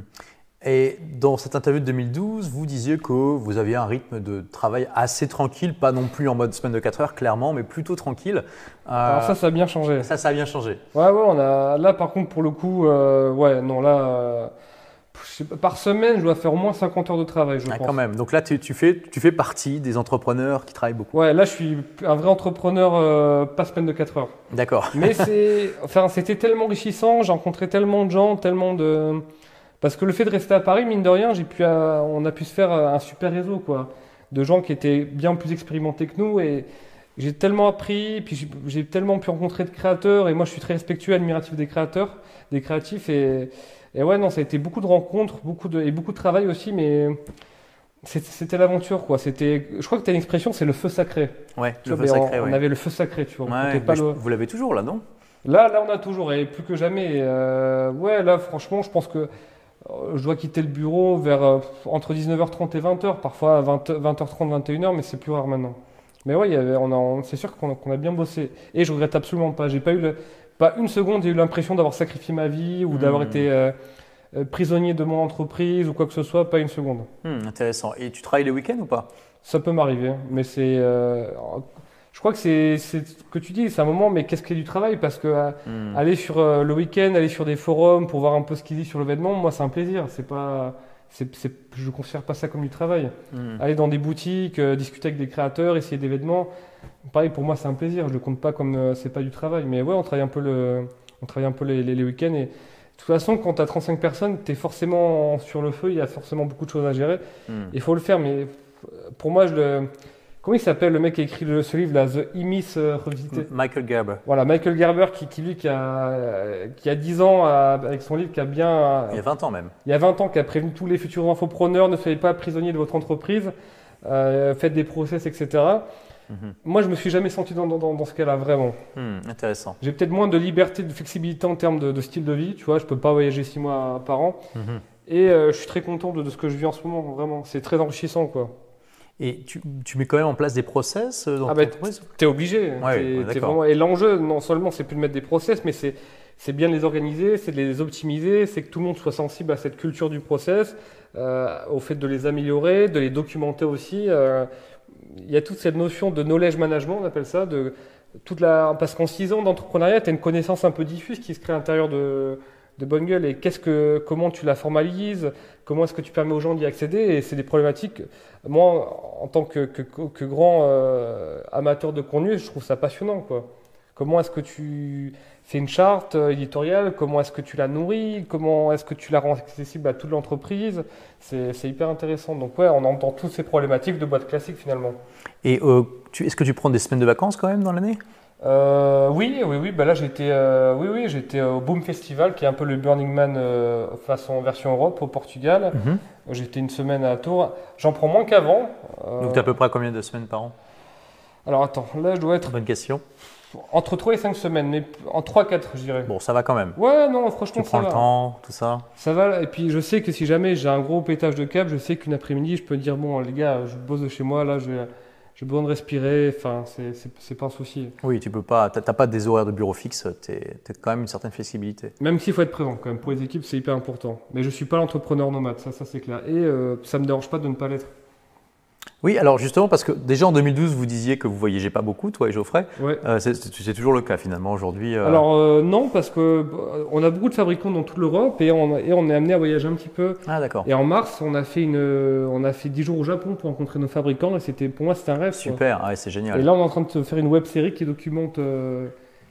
Et dans cette interview de 2012, vous disiez que vous aviez un rythme de travail assez tranquille, pas non plus en mode semaine de 4 heures, clairement, mais plutôt tranquille. Euh, Alors ça, ça a bien changé. Ça, ça a bien changé. Ouais, ouais, on a... là par contre, pour le coup, euh, ouais, non, là, euh, par semaine, je dois faire au moins 50 heures de travail, je ah, pense. Quand même. Donc là, tu, tu, fais, tu fais partie des entrepreneurs qui travaillent beaucoup. Ouais, là, je suis un vrai entrepreneur, pas semaine de 4 heures. D'accord. Mais c'est, enfin, c'était tellement enrichissant, j'ai rencontré tellement de gens, tellement de parce que le fait de rester à Paris, mine de rien, j'ai pu, euh, on a pu se faire euh, un super réseau, quoi, de gens qui étaient bien plus expérimentés que nous et j'ai tellement appris, puis j'ai tellement pu rencontrer de créateurs et moi je suis très respectueux, admiratif des créateurs, des créatifs et, et ouais non, ça a été beaucoup de rencontres, beaucoup de et beaucoup de travail aussi, mais c'était l'aventure quoi. C'était, je crois que tu as une expression, c'est le feu sacré. Ouais, le feu sacré. On, avait le feu sacré, tu vois. pas Vous l'avez toujours là, non? Là, là, on a toujours et plus que jamais. Euh, ouais, là, franchement, je pense que je dois quitter le bureau vers euh, entre 19h30 et 20h, parfois 20, h 30 21h, mais c'est plus rare maintenant. Mais ouais, on c'est sûr qu'on a, bien bossé. Et je regrette absolument pas. J'ai pas eu pas une seconde, j'ai eu l'impression d'avoir sacrifié ma vie ou d'avoir hmm. été euh, prisonnier de mon entreprise ou quoi que ce soit, pas une seconde. Hmm, intéressant. Et tu travailles les week-ends ou pas? Ça peut m'arriver, mais c'est je crois que c'est ce que tu dis, c'est un moment, mais qu'est-ce qu'il y a du travail? Parce que euh, hmm. aller sur euh, le week-end, aller sur des forums pour voir un peu ce qu'il dit sur le vêtement, moi, c'est un plaisir. C'est pas, je ne considère pas ça comme du travail. Hmm. Aller dans des boutiques, euh, discuter avec des créateurs, essayer des vêtements, pareil, pour moi, c'est un plaisir. Je le compte pas comme c'est pas du travail. Mais ouais, on travaille un peu, le, on travaille un peu les, les, week-ends. Et de toute façon, quand tu as 35 personnes, tu es forcément sur le feu, il y a forcément beaucoup de choses à gérer. Hmm. Il faut le faire, mais pour moi, je le Comment il s'appelle le mec qui a écrit ce livre là, The Imis euh, revisité Michael Gerber. Voilà, Michael Gerber qui, qui lui qui a, qui a 10 ans avec son livre qui a bien. Il y a 20 ans même. Il y a 20 ans qui a prévenu tous les futurs infopreneurs ne soyez pas prisonniers de votre entreprise, euh, faites des process, etc. Mhm. Moi, je me suis jamais senti dans, dans, dans ce cas-là, vraiment. Hmm, intéressant. J'ai peut-être moins de liberté, de flexibilité en termes de, style de vie. Tu vois, je peux pas voyager 6 mois par an. Mhm. Et euh, je suis très content de, de, ce que je vis en ce moment, vraiment. C'est très enrichissant, quoi. Et tu, tu, mets quand même en place des process euh, dans ah bah, Tu es obligé. vraiment... Et l'enjeu, non seulement c'est plus de mettre des process, mais c'est c'est bien de les organiser, c'est de les optimiser, c'est que tout le monde soit sensible à cette culture du process, euh, au fait de les améliorer, de les documenter aussi. Euh, il y a toute cette notion de knowledge management, on appelle ça, de toute la, parce qu'en 6 ans d'entrepreneuriat, tu as une connaissance un peu diffuse qui se crée à l'intérieur de, de Bonne Gueule. Et qu'est-ce que, comment tu la formalises? Comment est-ce que tu permets aux gens d'y accéder? Et c'est des problématiques. Moi, en tant que, grand euh, amateur de contenu, je trouve ça passionnant. Quoi. Comment est-ce que tu fais une charte euh, éditoriale? Comment est-ce que tu la nourris? Comment est-ce que tu la rends accessible à toute l'entreprise? C'est, hyper intéressant. Donc ouais, on entend toutes ces problématiques de boîte classique finalement. Et euh, est-ce que tu prends des semaines de vacances quand même dans l'année? Euh, oui, oui, oui. Bah là, j'étais, oui, oui, j'étais au Boom Festival, qui est un peu le Burning Man façon version Europe au Portugal. Mhm. J'étais une semaine à Tours. J'en prends moins qu'avant. Donc, tu as à peu près combien de semaines par an? Alors, attends, là, je dois être. Bonne question. Entre 3 et 5 semaines, mais en 3-4, je dirais. Bon, ça va quand même. Ouais, non, franchement, tu prends le temps, tout ça. Ça va, et puis je sais que si jamais j'ai un gros pétage de câble, je sais qu'une après-midi, je peux dire bon, les gars, je bosse de chez moi, là, j'ai besoin de respirer, enfin, c'est pas un souci. Oui, tu peux pas, t'as pas des horaires de bureau fixe, tu as quand même une certaine flexibilité. Même s'il faut être présent, quand même, pour les équipes, c'est hyper important. Mais je suis pas l'entrepreneur nomade, ça, ça c'est clair. Et euh, ça me dérange pas de ne pas l'être. Oui, alors justement, parce que déjà en 2012, vous disiez que vous voyagez pas beaucoup, toi et Geoffrey. Ouais. Euh, c'est toujours le cas finalement aujourd'hui. Euh. Alors euh, non, parce que on a beaucoup de fabricants dans toute l'Europe et on, et on est amené à voyager un petit peu. Ah d'accord. Et en mars, on a fait une, on a fait 10 jours au Japon pour rencontrer nos fabricants et c'était pour moi c'était un rêve. Super, ah c'est génial. Et là, on est en train de faire une web série qui documente,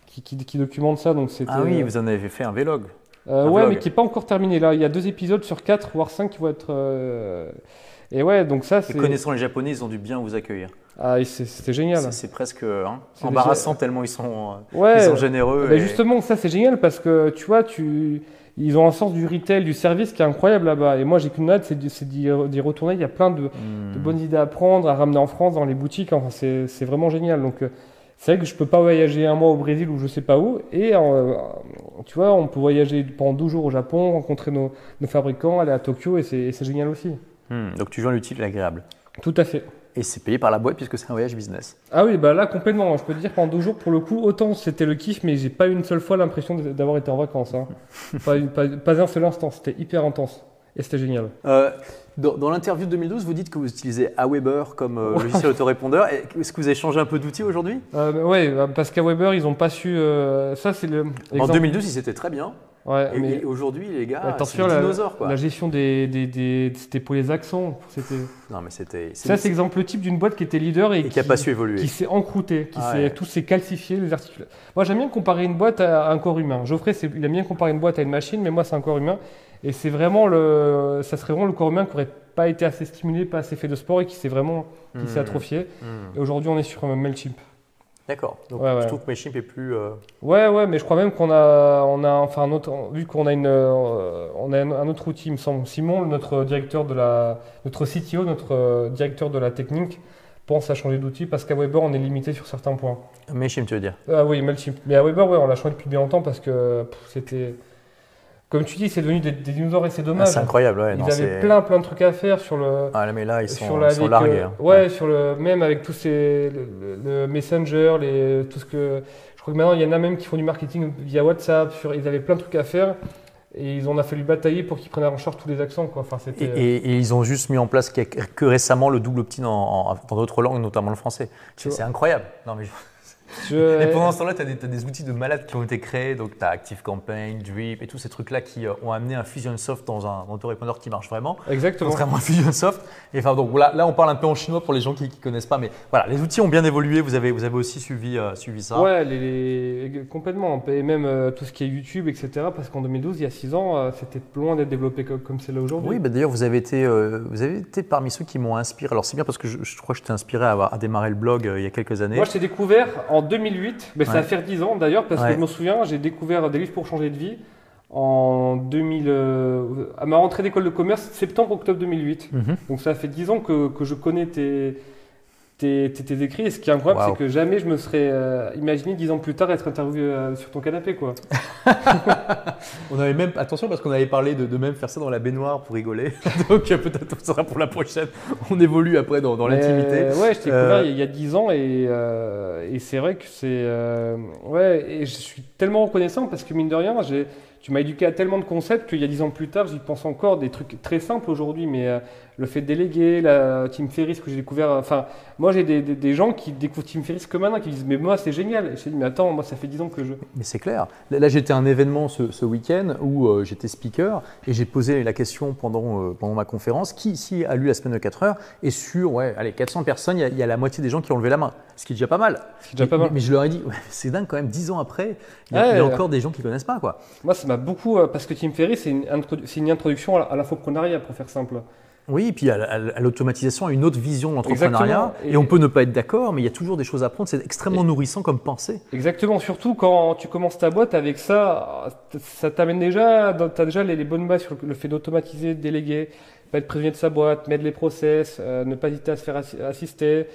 qui, qui, documente ça, donc. Ah oui, vous en avez fait un vlog. ouais, mais qui n'est pas encore terminé. Là, il y a deux épisodes sur quatre, voire cinq qui vont être et ouais, donc ça, c'est. Connaissant les Japonais, ils ont dû bien vous accueillir. Ah, c'était génial. C'est presque hein, embarrassant tellement ils sont, ils sont généreux. Bah, justement, ça c'est génial parce que tu vois, tu, ils ont un sens du retail, du service qui est incroyable là-bas. Et moi, j'ai qu'une hâte, c'est d'y retourner. Il y a plein de, hmm. bonnes idées à prendre, à ramener en France, dans les boutiques. Enfin, c'est vraiment génial. Donc, euh, c'est vrai que je peux pas voyager un mois au Brésil ou je sais pas où. Et euh, tu vois, on peut voyager pendant 12 jours au Japon, rencontrer nos, nos fabricants, aller à Tokyo et c'est génial aussi. Hmm, donc tu joins l'utile et l'agréable. Tout à fait. Et c'est payé par la boîte puisque c'est un voyage business. Ah oui, bah là complètement. Je peux te dire pendant deux jours, pour le coup, autant c'était le kiff, mais j'ai pas une seule fois l'impression d'avoir été en vacances. Hein. pas, un seul instant. C'était hyper intense. Et c'était génial. Euh, dans, l'interview de 2012, vous dites que vous utilisez Aweber comme euh, logiciel autorépondeur. Est-ce que vous avez changé un peu d'outil aujourd'hui? Euh, Oui, parce qu'Aweber, ils n'ont pas su. ça, c'est le. En 2012, ils étaient très bien. Ouais, et, mais aujourd'hui, les gars, attention, la, quoi. la gestion des, des, des c'était pour les accents. C'était. Non, mais c'était. Ça, c'est l'exemple type d'une boîte qui était leader et, qui n'a pas su évoluer, qui s'est encroûté, qui s'est tout s'est calcifié les articulations. Moi, j'aime bien comparer une boîte à un corps humain. Geoffrey, il aime bien comparer une boîte à une machine, mais moi, c'est un corps humain. Et c'est vraiment le, ça serait vraiment le corps humain qui n'aurait pas été assez stimulé, pas assez fait de sport et qui s'est vraiment, qui s'est mmh. atrophié. Mmh. Et aujourd'hui, on est sur un Mailchimp. D'accord. Donc je trouve que Mailchimp est plus. Euh, ouais, ouais, mais je crois même qu'on a, on a, enfin, un autre, vu qu'on a une, euh, on a un autre outil, il me semble. Simon, notre directeur de la, notre CTO, notre euh, directeur de la technique, pense à changer d'outil parce qu'à Weber, on est limité sur certains points. Mailchimp, tu veux dire? Ah oui, Mailchimp. Mais à Weber, ouais, on l'a changé depuis bien longtemps parce que c'était. Comme tu dis, c'est devenu des, dinosaures et c'est dommage. c'est incroyable, ouais. Ils avaient plein, plein de trucs à faire sur le. Ah, mais là, ils sont, largués. Hein. ouais, sur le, même avec tous ces. Le, Messenger, les, tout ce que. Je crois que maintenant, il y en a même qui font du marketing via WhatsApp. Sur, ils avaient plein de trucs à faire. Et ils ont a fallu batailler pour qu'ils prennent en charge tous les accents. Quoi. Enfin, et, et, et, ils ont juste mis en place que récemment le double opt-in dans d'autres langues, notamment le français. C'est incroyable. Non, mais et pendant ce temps-là, tu as, des outils de malades qui ont été créés. Donc, tu as ActiveCampaign, Drip et tous ces trucs-là qui euh, ont amené un Fusionsoft dans un autorépondeur qui marche vraiment. Exactement. Contrairement à Fusionsoft. Et enfin, donc là, là, on parle un peu en chinois pour les gens qui ne connaissent pas. Mais voilà, les outils ont bien évolué. Vous avez, vous avez aussi suivi, euh, suivi ça. Ouais, les, complètement. Et même euh, tout ce qui est YouTube, etc. Parce qu'en 2012, il y a 6 ans, c'était loin d'être développé comme, c'est là aujourd'hui. Oui, bah, d'ailleurs, vous, avez été, vous avez été parmi ceux qui m'ont inspiré. Alors, c'est bien parce que je, crois que je t'ai inspiré à, à, démarrer le blog il y a quelques années. Moi, je t'ai découvert en 2008, mais ça va faire 10 ans d'ailleurs, parce que je me souviens, j'ai découvert des livres pour changer de vie en 2000, euh, à ma rentrée d'école de commerce, septembre-octobre 2008. Mhm. Donc ça fait 10 ans que, que je connais tes, tes, tes, écrits. Et ce qui est incroyable, c'est que jamais je me serais euh, imaginé 10 ans plus tard être interviewé euh, sur ton canapé. quoi. On avait même, attention parce qu'on avait parlé de, même faire ça dans la baignoire pour rigoler. Donc peut-être ça sera pour la prochaine. On évolue après dans, l'intimité. Ouais, je t'ai découvert il y a 10 ans et, et c'est vrai que c'est. ouais, et je suis tellement reconnaissant parce que mine de rien, j'ai tu m'as éduqué à tellement de concepts qu'il y a dix ans plus tard, j'y pense encore, des trucs très simples aujourd'hui, mais euh, le fait de déléguer, la Team Ferris que j'ai découvert, enfin, moi j'ai des, gens qui découvrent Team Ferris comme maintenant, qui disent, mais moi c'est génial. Et je dis, mais attends, moi ça fait dix ans que je. Mais c'est clair. Là, j'étais à un événement ce, week-end où euh, j'étais speaker et j'ai posé la question pendant, euh, pendant ma conférence, qui ici a lu la semaine de 4 heures Et sur, ouais, allez, 400 personnes, il y, a la moitié des gens qui ont levé la main, ce qui est déjà pas mal. Ce déjà pas mal. Mais, je leur ai dit, c'est dingue quand même, dix ans après, il y, a, encore des gens qui connaissent pas, quoi. Moi, ça m'a beaucoup, parce que Team Ferris, c'est une, une, introduction à l'infoprenariat, pour faire simple. Oui, et puis à, l'automatisation, à une autre vision de l'entrepreneuriat. Et, on peut ne pas être d'accord, mais il y a toujours des choses à apprendre. C'est extrêmement nourrissant comme pensée. Exactement, surtout quand tu commences ta boîte avec ça, ça t'amène déjà, tu as déjà les, bonnes bases sur le fait d'automatiser, de déléguer, pas être prévenu de sa boîte, mettre les process, euh, ne pas hésiter à se faire assister.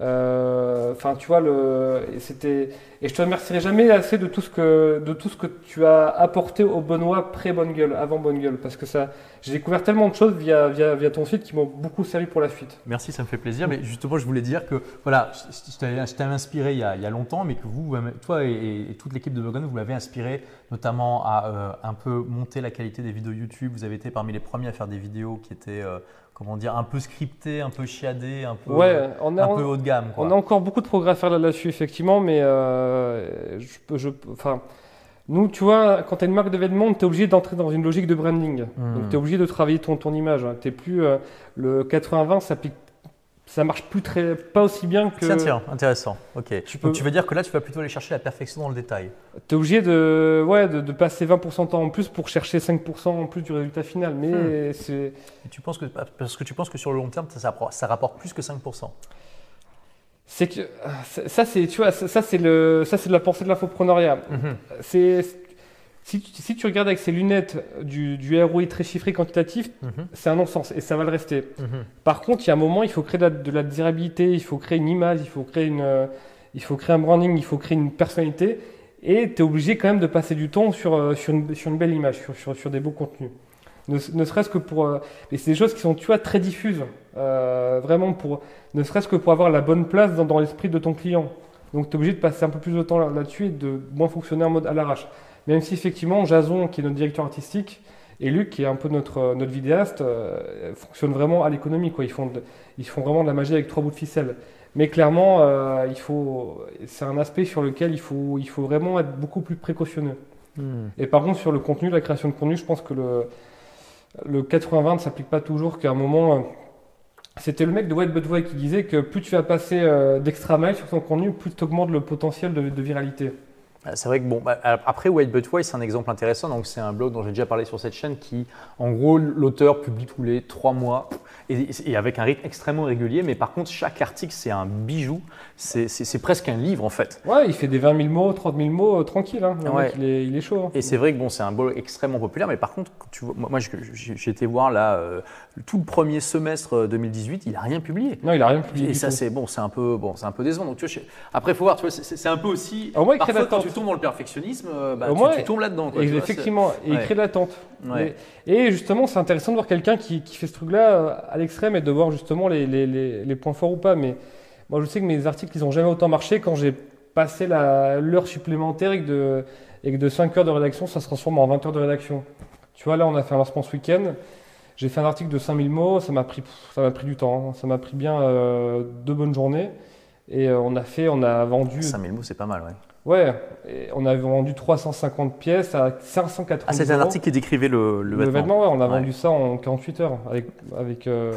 Euh, enfin, tu vois, le, c'était, et je te remercierai jamais assez de tout ce que, de tout ce que tu as apporté au Benoît pré-bonne gueule, avant bonne gueule, parce que ça, j'ai découvert tellement de choses via, via, via ton site qui m'ont beaucoup servi pour la suite. Merci, ça me fait plaisir. Mais justement, je voulais dire que, voilà, je, t'avais inspiré il y, a, il y, a, longtemps, mais que vous, toi et, toute l'équipe de Bogan, vous m'avez inspiré notamment à euh, un peu monter la qualité des vidéos YouTube. Vous avez été parmi les premiers à faire des vidéos qui étaient euh, comment dire, un peu scripté, un peu chiadé, un peu, on un peu haut de gamme. On a encore beaucoup de progrès à faire là-dessus, effectivement, mais euh, je, je, enfin, nous, tu vois, quand tu as une marque de vêtements, tu es obligé d'entrer dans une logique de branding. Hmm. Donc, tu es obligé de travailler ton, ton image. Tu es plus. Euh, le 80-20 s'applique ça marche plus très, pas aussi bien que. Tiens, tiens, intéressant. Ok. Tu Donc tu veux dire que là, tu vas plutôt aller chercher la perfection dans le détail. Tu es obligé de, ouais, de, passer 20% de temps en plus pour chercher 5% en plus du résultat final. Mais hmm. c'est. tu penses que, parce que tu penses que sur le long terme, ça, ça rapporte plus que 5% c'est que ça c'est tu vois ça c'est le ça c'est de la pensée de l'infoprenariat. Mhm. C'est si tu, si tu, regardes avec ces lunettes du, du ROI très chiffré quantitatif, mhm. c'est un non-sens et ça va le rester. Mhm. Par contre, il y a un moment, il faut créer de la, de désirabilité, il faut créer une image, il faut créer, une, il faut créer un branding, il faut créer une personnalité et tu es obligé quand même de passer du temps sur, euh, sur, une, sur une belle image, sur, sur, sur des beaux contenus. Ne, ne serait-ce que pour. Euh, et c'est des choses qui sont, tu vois, très diffuses. vraiment, pour, ne serait-ce que pour avoir la bonne place dans, dans l'esprit de ton client. Donc, tu es obligé de passer un peu plus de temps là-dessus et de moins fonctionner en mode à l'arrache. Même si effectivement Jason, qui est notre directeur artistique, et Luc, qui est un peu notre, notre vidéaste, euh, fonctionnent vraiment à l'économie. Ils, font ils font vraiment de la magie avec trois bouts de ficelle. Mais clairement, euh, il faut, c'est un aspect sur lequel il faut, il faut vraiment être beaucoup plus précautionneux. Hmm. Et par contre, sur le contenu, la création de contenu, je pense que le, le 80-20 ne s'applique pas toujours, qu'à un moment, euh, c'était le mec de White But White qui disait que plus tu vas passer d'extra miles sur ton contenu, plus tu augmentes le potentiel de viralité. Euh, c'est vrai que bon, bah, après White But White, c'est un exemple intéressant. Donc c'est un blog dont j'ai déjà parlé sur cette chaîne qui, en gros, l'auteur publie tous les trois mois et, avec un rythme extrêmement régulier. Mais par contre, chaque article, c'est un bijou. C'est presque un livre en fait. Ouais, il fait des 20 000 mots, 30 000 mots, euh, tranquille. Hein. il, est, il, est, chaud. Hein. Et c'est vrai que bon, c'est un blog extrêmement populaire. Mais par contre, tu vois, moi, j'ai été voir là euh, tout le premier semestre 2018, il a rien publié. Non, il a rien publié. Et ça, c'est bon, c'est un peu bon, c'est un peu décevant. Donc tu vois, après, il faut voir. Tu vois, c'est un peu aussi. Au moins, parfois, quand tu tombes dans le perfectionnisme, euh, bah, tu, tombes là-dedans. Effectivement, et il crée de l'attente. Et, justement, c'est intéressant de voir quelqu'un qui, qui, fait ce truc-là à l'extrême et de voir justement les, les, les, points forts ou pas. Mais moi, je sais que mes articles, ils n'ont jamais autant marché quand j'ai passé l'heure supplémentaire et que, de, et que de 5 heures de rédaction, ça se transforme en 20 heures de rédaction. Tu vois, là, on a fait un lancement ce week-end. J'ai fait un article de 5000 mots, ça m'a pris, ça m'a pris du temps, hein. ça m'a pris bien euh, deux bonnes journées. Et euh, on a fait, on a vendu. 5000 mots, c'est pas mal, ouais. Ouais, on a vendu 350 pièces à 580 Ah, c'est un article qui décrivait le, le, vêtement. ouais, on a vendu ça en 48 heures avec. avec euh,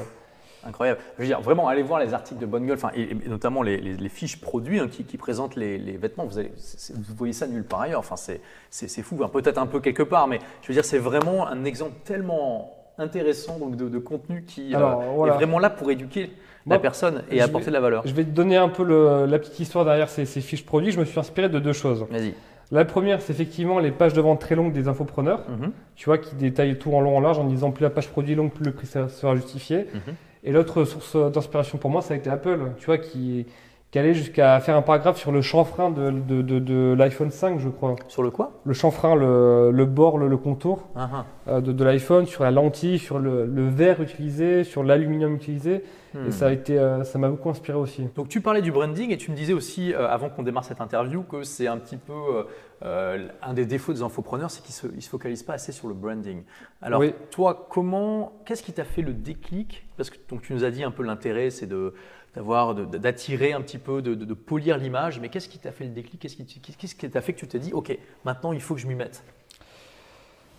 Incroyable. Je veux dire, vraiment, allez voir les articles de Bonne Gueule, et, notamment les, les, fiches produits hein, qui, qui, présentent les, les vêtements. Vous, allez, vous, voyez ça nulle part ailleurs. Enfin, c'est fou, hein. peut-être un peu quelque part, mais je veux dire, c'est vraiment un exemple tellement intéressant donc de, contenu qui euh, est vraiment là pour éduquer la personne et apporter de la valeur. Je vais te donner un peu le, la petite histoire derrière ces, fiches produits. Je me suis inspiré de deux choses. Vas-y. La première, c'est effectivement les pages de vente très longues des infopreneurs, mhm. tu vois, qui détaillent tout en long en large en disant plus la page produit est longue, plus le prix sera justifié. Mhm. Et l'autre source d'inspiration pour moi, ça a été Apple, tu vois, qui, qui allait jusqu'à faire un paragraphe sur le chanfrein de, de, de, l'iPhone 5, je crois. Sur le quoi? Le chanfrein, le, le bord, le, contour ah, ah. Euh, de, l'iPhone, sur la lentille, sur le, verre utilisé, sur l'aluminium utilisé. Et hmm. ça a été, euh, ça m'a beaucoup inspiré aussi. Donc tu parlais du branding et tu me disais aussi, euh, avant qu'on démarre cette interview, que c'est un petit peu un des défauts des infopreneurs, c'est qu'ils ne se, se focalisent pas assez sur le branding. Alors toi, comment, qu'est-ce qui t'a fait le déclic? Parce que donc, tu nous as dit un peu l'intérêt, c'est de d'avoir, d'attirer un petit peu, de, polir l'image. Mais qu'est-ce qui t'a fait le déclic? Qu'est-ce qui, qu'est-ce qui t'a fait que tu t'es dit, ok, maintenant il faut que je m'y mette?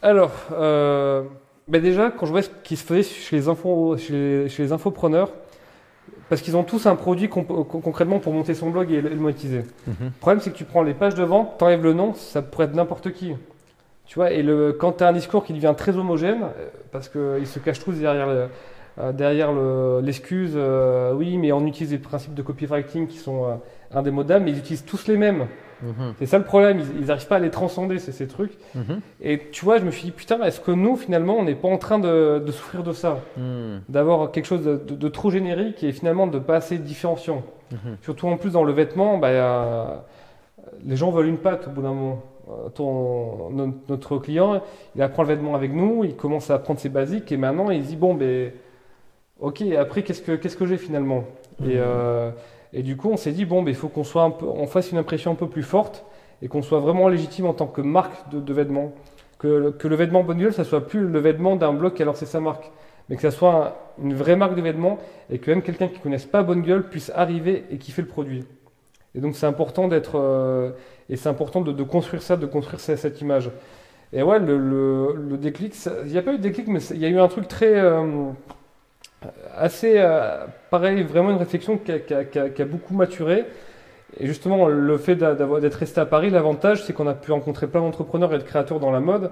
Alors, euh, ben déjà, quand je vois ce qui se faisait chez les, infos, chez les, infopreneurs, parce qu'ils ont tous un produit concrètement pour monter son blog et le, monétiser. Mhm. Le problème, c'est que tu prends les pages de vente, tu enlèves le nom, ça pourrait être n'importe qui. Tu vois, et le, quand tu as un discours qui devient très homogène, euh, parce qu'ils se cachent tous derrière le, euh, derrière l'excuse, euh, oui, mais on utilise les principes de copywriting qui sont euh, indémodables, mais ils utilisent tous les mêmes. Mhm. C'est ça le problème, ils n'arrivent pas à les transcender, ces, trucs. Mhm. Et tu vois, je me suis dit, putain, est-ce que nous, finalement, on n'est pas en train de, souffrir de ça? Mhm. D'avoir quelque chose de, trop générique et finalement de pas assez différenciant. Surtout en plus dans le vêtement, bah, les gens veulent une patte au bout d'un moment. Ton, notre client, il apprend le vêtement avec nous, il commence à apprendre ses basiques et maintenant il se dit, bon, ben ok, après, qu'est-ce que, qu'est-ce que j'ai finalement? Et, euh, et, du coup, on s'est dit, bon, il faut qu'on soit un peu, on fasse une impression un peu plus forte et qu'on soit vraiment légitime en tant que marque de, vêtements. Que, que, le vêtement Bonne Gueule, ça soit plus le vêtement d'un blog qui a lancé sa marque, mais que ça soit une vraie marque de vêtements et que même quelqu'un qui ne connaisse pas Bonne Gueule puisse arriver et kiffer le produit. Et donc, c'est important d'être. Euh, et c'est important de, construire ça, de construire cette, image. Et ouais, le, le, déclic, il n'y a pas eu de déclic, mais il y a eu un truc très. Euh, assez, euh, pareil, vraiment une réflexion qui a, beaucoup maturé. Et justement, le fait d'être resté à Paris, l'avantage, c'est qu'on a pu rencontrer plein d'entrepreneurs et de créateurs dans la mode.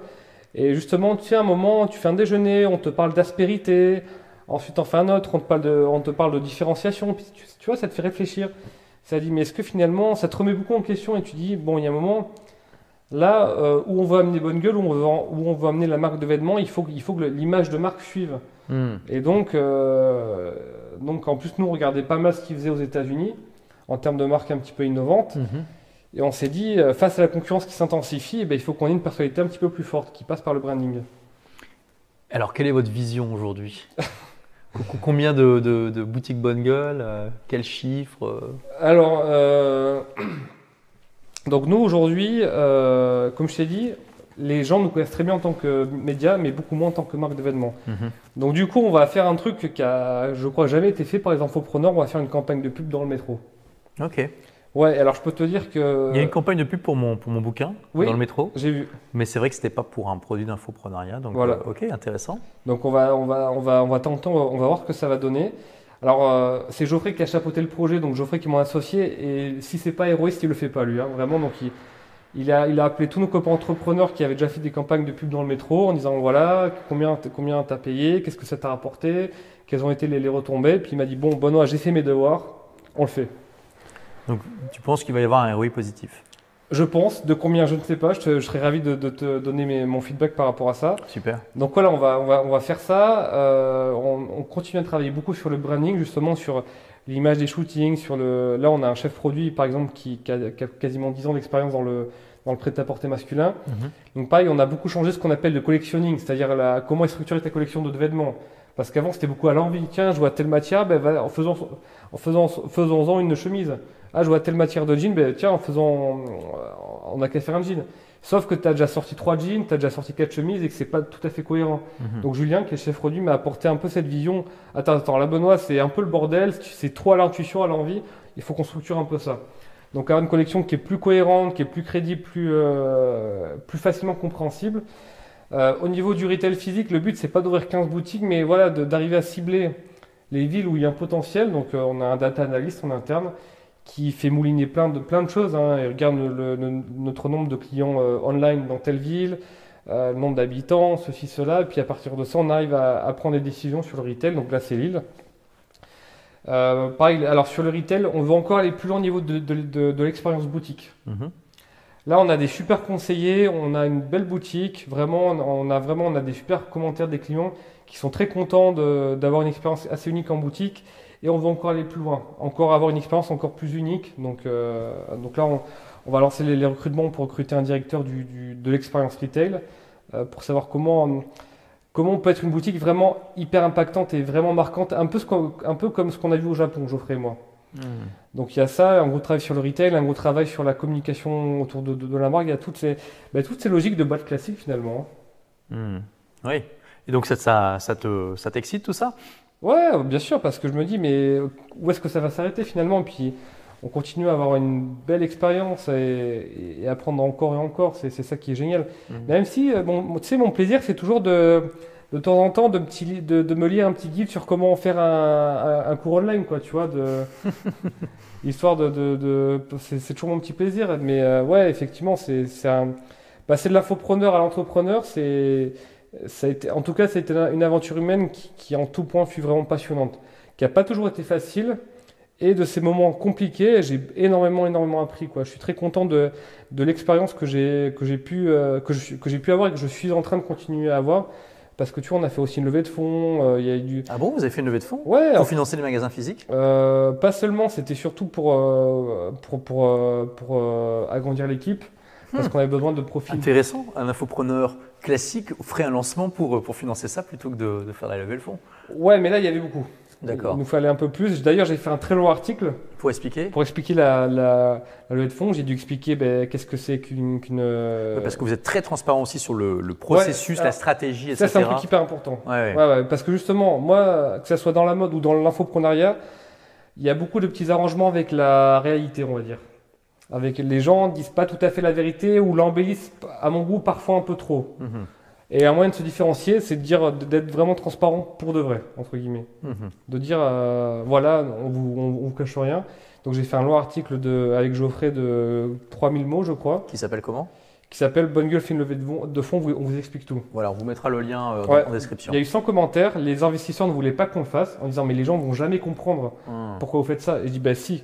Et justement, tu sais, un moment, tu fais un déjeuner, on te parle d'aspérité, ensuite on fait un autre, on te parle de, on te parle de différenciation, tu, vois, ça te fait réfléchir. Ça dit, mais est-ce que finalement, ça te remet beaucoup en question et tu dis, bon, il y a un moment, là, euh, où on veut amener Bonne Gueule, où on veut, on amener la marque de vêtements, il faut, il faut que l'image de marque suive. Et donc, euh, donc, en plus, nous, on regardait pas mal ce qu'ils faisaient aux États-Unis en termes de marques un petit peu innovantes. Mhm. Et on s'est dit, euh, face à la concurrence qui s'intensifie, eh ben, il faut qu'on ait une personnalité un petit peu plus forte, qui passe par le branding. Alors, quelle est votre vision aujourd'hui? Combien de, boutiques bonne gueule euh, Quels chiffres Alors, donc nous aujourd'hui, comme je t'ai dit, les gens nous connaissent très bien en tant que média, mais beaucoup moins en tant que marque d'événements. Mhm. Donc du coup, on va faire un truc qui a, je crois, jamais été fait par les infopreneurs. On va faire une campagne de pub dans le métro. Ok. Ouais, alors je peux te dire que. Il y a une campagne de pub pour mon, pour mon bouquin dans le métro. J'ai vu. Mais c'est vrai que c'était pas pour un produit d'infopreneuriat. Donc voilà. Euh, ok, intéressant. Donc on va, on va, on va, on va tenter, on va voir ce que ça va donner. Alors euh, c'est Geoffrey qui a chapeauté le projet, donc Geoffrey qui m'en associé. Et si c'est pas héroïste, il le fait pas lui. Hein, vraiment, donc il, il a, il a appelé tous nos copains entrepreneurs qui avaient déjà fait des campagnes de pub dans le métro en disant voilà, combien, combien t'as payé, qu'est-ce que ça t'a rapporté, quelles ont été les, retombées. Puis il m'a dit bon, Benoît, j'ai fait mes devoirs, on le fait. Donc tu penses qu'il va y avoir un ROI positif? Je pense, de combien je ne sais pas, je, serais ravi de, te donner mon feedback par rapport à ça. Super. Donc voilà, on va, on va, on va faire ça. Euh, on, continue à travailler beaucoup sur le branding, justement sur l'image des shootings, sur le. Là, on a un chef produit, par exemple, qui, a, quasiment 10 ans d'expérience dans le, dans le prêt-à-porter masculin. Mhm. Donc, pareil, on a beaucoup changé ce qu'on appelle le collectionning, c'est-à-dire la, comment est structurée ta collection de vêtements. Parce qu'avant, c'était beaucoup à l'envie. Tiens, je vois telle matière, ben, en faisant en faisant, faisons-en une chemise. Ah, je vois telle matière de jean, ben, tiens, en faisant, on a qu'à faire un jean. Sauf que tu as déjà sorti trois jeans, tu as déjà sorti quatre chemises et que c'est pas tout à fait cohérent. Mhm. Donc Julien, qui est chef produit, m'a apporté un peu cette vision. Attends, attends, la Benoît, c'est un peu le bordel, c'est trop à l'intuition, à l'envie. Il faut qu'on structure un peu ça. Donc avoir une collection qui est plus cohérente, qui est plus crédible, plus, euh, plus facilement compréhensible. Euh, au niveau du retail physique, le but c'est pas d'ouvrir 15 boutiques, mais voilà, d'arriver à cibler les villes où il y a un potentiel. Donc euh, on a un data analyst en interne qui fait mouliner plein de, plein de choses. Hein. Il regarde notre nombre de clients euh, online dans telle ville, euh, le nombre d'habitants, ceci, cela. Et puis à partir de ça, on arrive à, prendre des décisions sur le retail. Donc là, c'est Lille. Euh, pareil, alors sur le retail, on veut encore aller plus loin au niveau de, l'expérience boutique. Mhm. Là, on a des super conseillers, on a une belle boutique. Vraiment, on a vraiment on a des super commentaires des clients qui sont très contents d'avoir une expérience assez unique en boutique et on veut encore aller plus loin, encore avoir une expérience encore plus unique. Donc, euh, donc là, on, on va lancer les, les recrutements pour recruter un directeur du, du- de l'expérience retail euh, pour savoir comment, comment on peut être une boutique vraiment hyper impactante et vraiment marquante, un peu, ce un peu comme ce qu'on a vu au Japon, Geoffrey et moi. Donc il y a ça, un gros travail sur le retail, un gros travail sur la communication autour de, de- de la marque. Il y a toutes ces, bah, toutes ces logiques de boîte classique finalement. Hmm. Oui. Et donc ça, ça, ça te, ça t'excite tout ça? Ouais, bien sûr, parce que je me dis, mais où est-ce que ça va s'arrêter finalement? Puis on continue à avoir une belle expérience et, et apprendre encore et encore, c'est c'est ça qui est génial. Mhm. Même si, euh, bon, tu sais, mon plaisir, c'est toujours de, de temps en temps de, me petit de, de me lire un petit guide sur comment faire un, un, un cours online, quoi, tu vois, de, histoire de... de, de- c'est c'est toujours mon petit plaisir, mais euh, ouais, effectivement, c'est c'est un... Passer de l'infopreneur à l'entrepreneur, c'est... Ça a été, en tout cas, c'était une aventure humaine qui, qui, en tout point, fut vraiment passionnante, qui n'a pas toujours été facile. Et de ces moments compliqués, j'ai énormément, énormément appris. Quoi. Je suis très content de, de l'expérience que j'ai que j'ai pu, euh, que je- que j'ai pu avoir et que je suis en train de continuer à avoir. Parce que tu vois, on a fait aussi une levée de fonds. euh, Il y a eu du. Ah bon, vous avez fait une levée de fonds Ouais, pour financer les magasins physiques? Euh, pas seulement, c'était surtout pour, pour, pour, pour agrandir l'équipe. Parce qu'on avait besoin de profils. Intéressant. Un infopreneur classique ferait un lancement pour, pour financer ça plutôt que de, de faire la levée de fonds. Ouais, mais là, il y avait beaucoup. D'accord. Il nous fallait un peu plus. D'ailleurs, j'ai fait un très long article Pour expliquer Pour expliquer la, la, la levée de fonds, j'ai dû expliquer ben, qu'est-ce que c'est qu'une. euh, Ouais, Parce que vous êtes très transparent aussi sur le, le processus, Ouais, la stratégie, ça, etc. c'est un truc hyper important. Ouais, ouais. Ouais, ouais, parce que justement, moi, que ça soit dans la mode ou dans l'infoprenariat, il y a beaucoup de petits arrangements avec la réalité, on va dire. Avec les gens disent pas tout à fait la vérité ou l'embellissent, à mon goût, parfois un peu trop. Mhm, Et un moyen de se différencier, c'est de dire d'être vraiment transparent pour de vrai, entre guillemets. mhm. de dire euh, voilà, on vous, on, on vous cache rien. Donc j'ai fait un long article de, avec Geoffrey de 3000 mots, je crois, Qui s'appelle comment? Qui s'appelle Bonne gueule une levée de, fonds, on vous explique tout. Voilà, on vous mettra le lien euh, Ouais. description. Il y a eu 100 commentaires, les investisseurs ne voulaient pas qu'on le fasse en disant mais les gens vont jamais comprendre Hum. pourquoi vous faites ça. Et je dis bah si,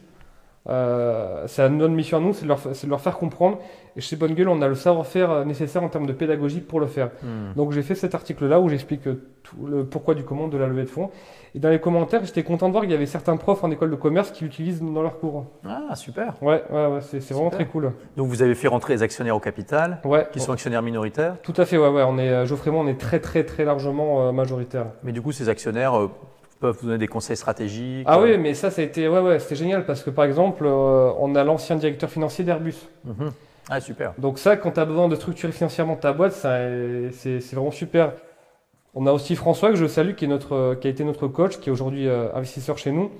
Euh, c'est à notre mission à nous, c'est de, leur, c'est de leur faire comprendre. Et chez Bonne gueule, on a le savoir-faire euh, nécessaire en termes de pédagogie pour le faire. Hum. Donc j'ai fait cet article-là où j'explique euh, tout le pourquoi du comment de la levée de fonds. Et dans les commentaires, j'étais content de voir qu'il y avait certains profs en école de commerce qui l'utilisent dans leurs cours. Ah, super. Ouais, ouais, ouais, c'est c'est vraiment très cool. Donc vous avez fait rentrer les actionnaires au capital, Ouais, qui sont actionnaires minoritaires, tout à fait, ouais, ouais. On est, Geoffrey et moi, on est très, très, très largement majoritaire. mais du coup ces actionnaires peuvent vous donner des conseils stratégiques. Ah euh, oui, mais ça, ça a été, ouais, ouais, c'était génial parce que par exemple, euh, on a l'ancien directeur financier d'Airbus. mhm. Ah, super. Donc ça, quand tu as besoin de structurer financièrement ta boîte, euh, c'est vraiment super. On a aussi François, que je salue, qui, est notre, euh, qui a été notre coach, qui est aujourd'hui euh, investisseur chez nous,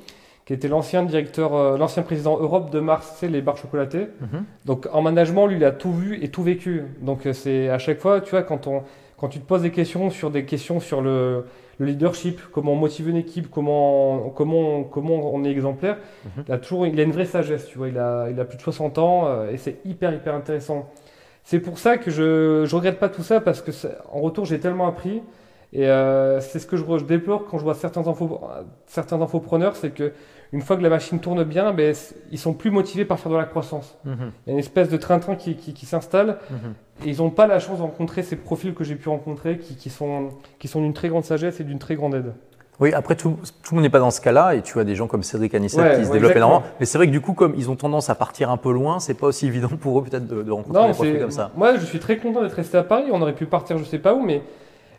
qui était l'ancien directeur, euh, l'ancien président Europe de Mars, c'est les barres chocolatées. Mhm. Donc en management, lui, il a tout vu et tout vécu. Donc euh, c'est à chaque fois, tu vois, quand, on, quand tu te poses des questions sur des questions sur le, le leadership, comment motiver une équipe, comment, comment, comment on est exemplaire, Mhm. il, a toujours, il a une vraie sagesse, tu vois, il a, il a plus de 60 ans euh, et c'est hyper, hyper intéressant. C'est pour ça que je ne regrette pas tout ça parce que en retour, j'ai tellement appris. Et euh, c'est ce que je, re- je déplore quand je vois certains, info, certains infopreneurs, c'est que une fois que la machine tourne bien, ben, ils sont plus motivés par faire de la croissance. Mhm. Il y a une espèce de train-train qui, qui, qui s'installe Mhm. et ils n'ont pas la chance de rencontrer ces profils que j'ai pu rencontrer qui, qui sont, qui sont d'une très grande sagesse et d'une très grande aide. Oui, après tout, tout le monde n'est pas dans ce cas-là et tu as des gens comme Cédric Anissette Ouais, qui se ouais, développent exactement. énormément. Mais c'est vrai que du coup, comme ils ont tendance à partir un peu loin, c'est pas aussi évident pour eux peut-être de, de rencontrer des profils comme ça. Moi, je suis très content d'être resté à Paris. On aurait pu partir, je sais pas où, mais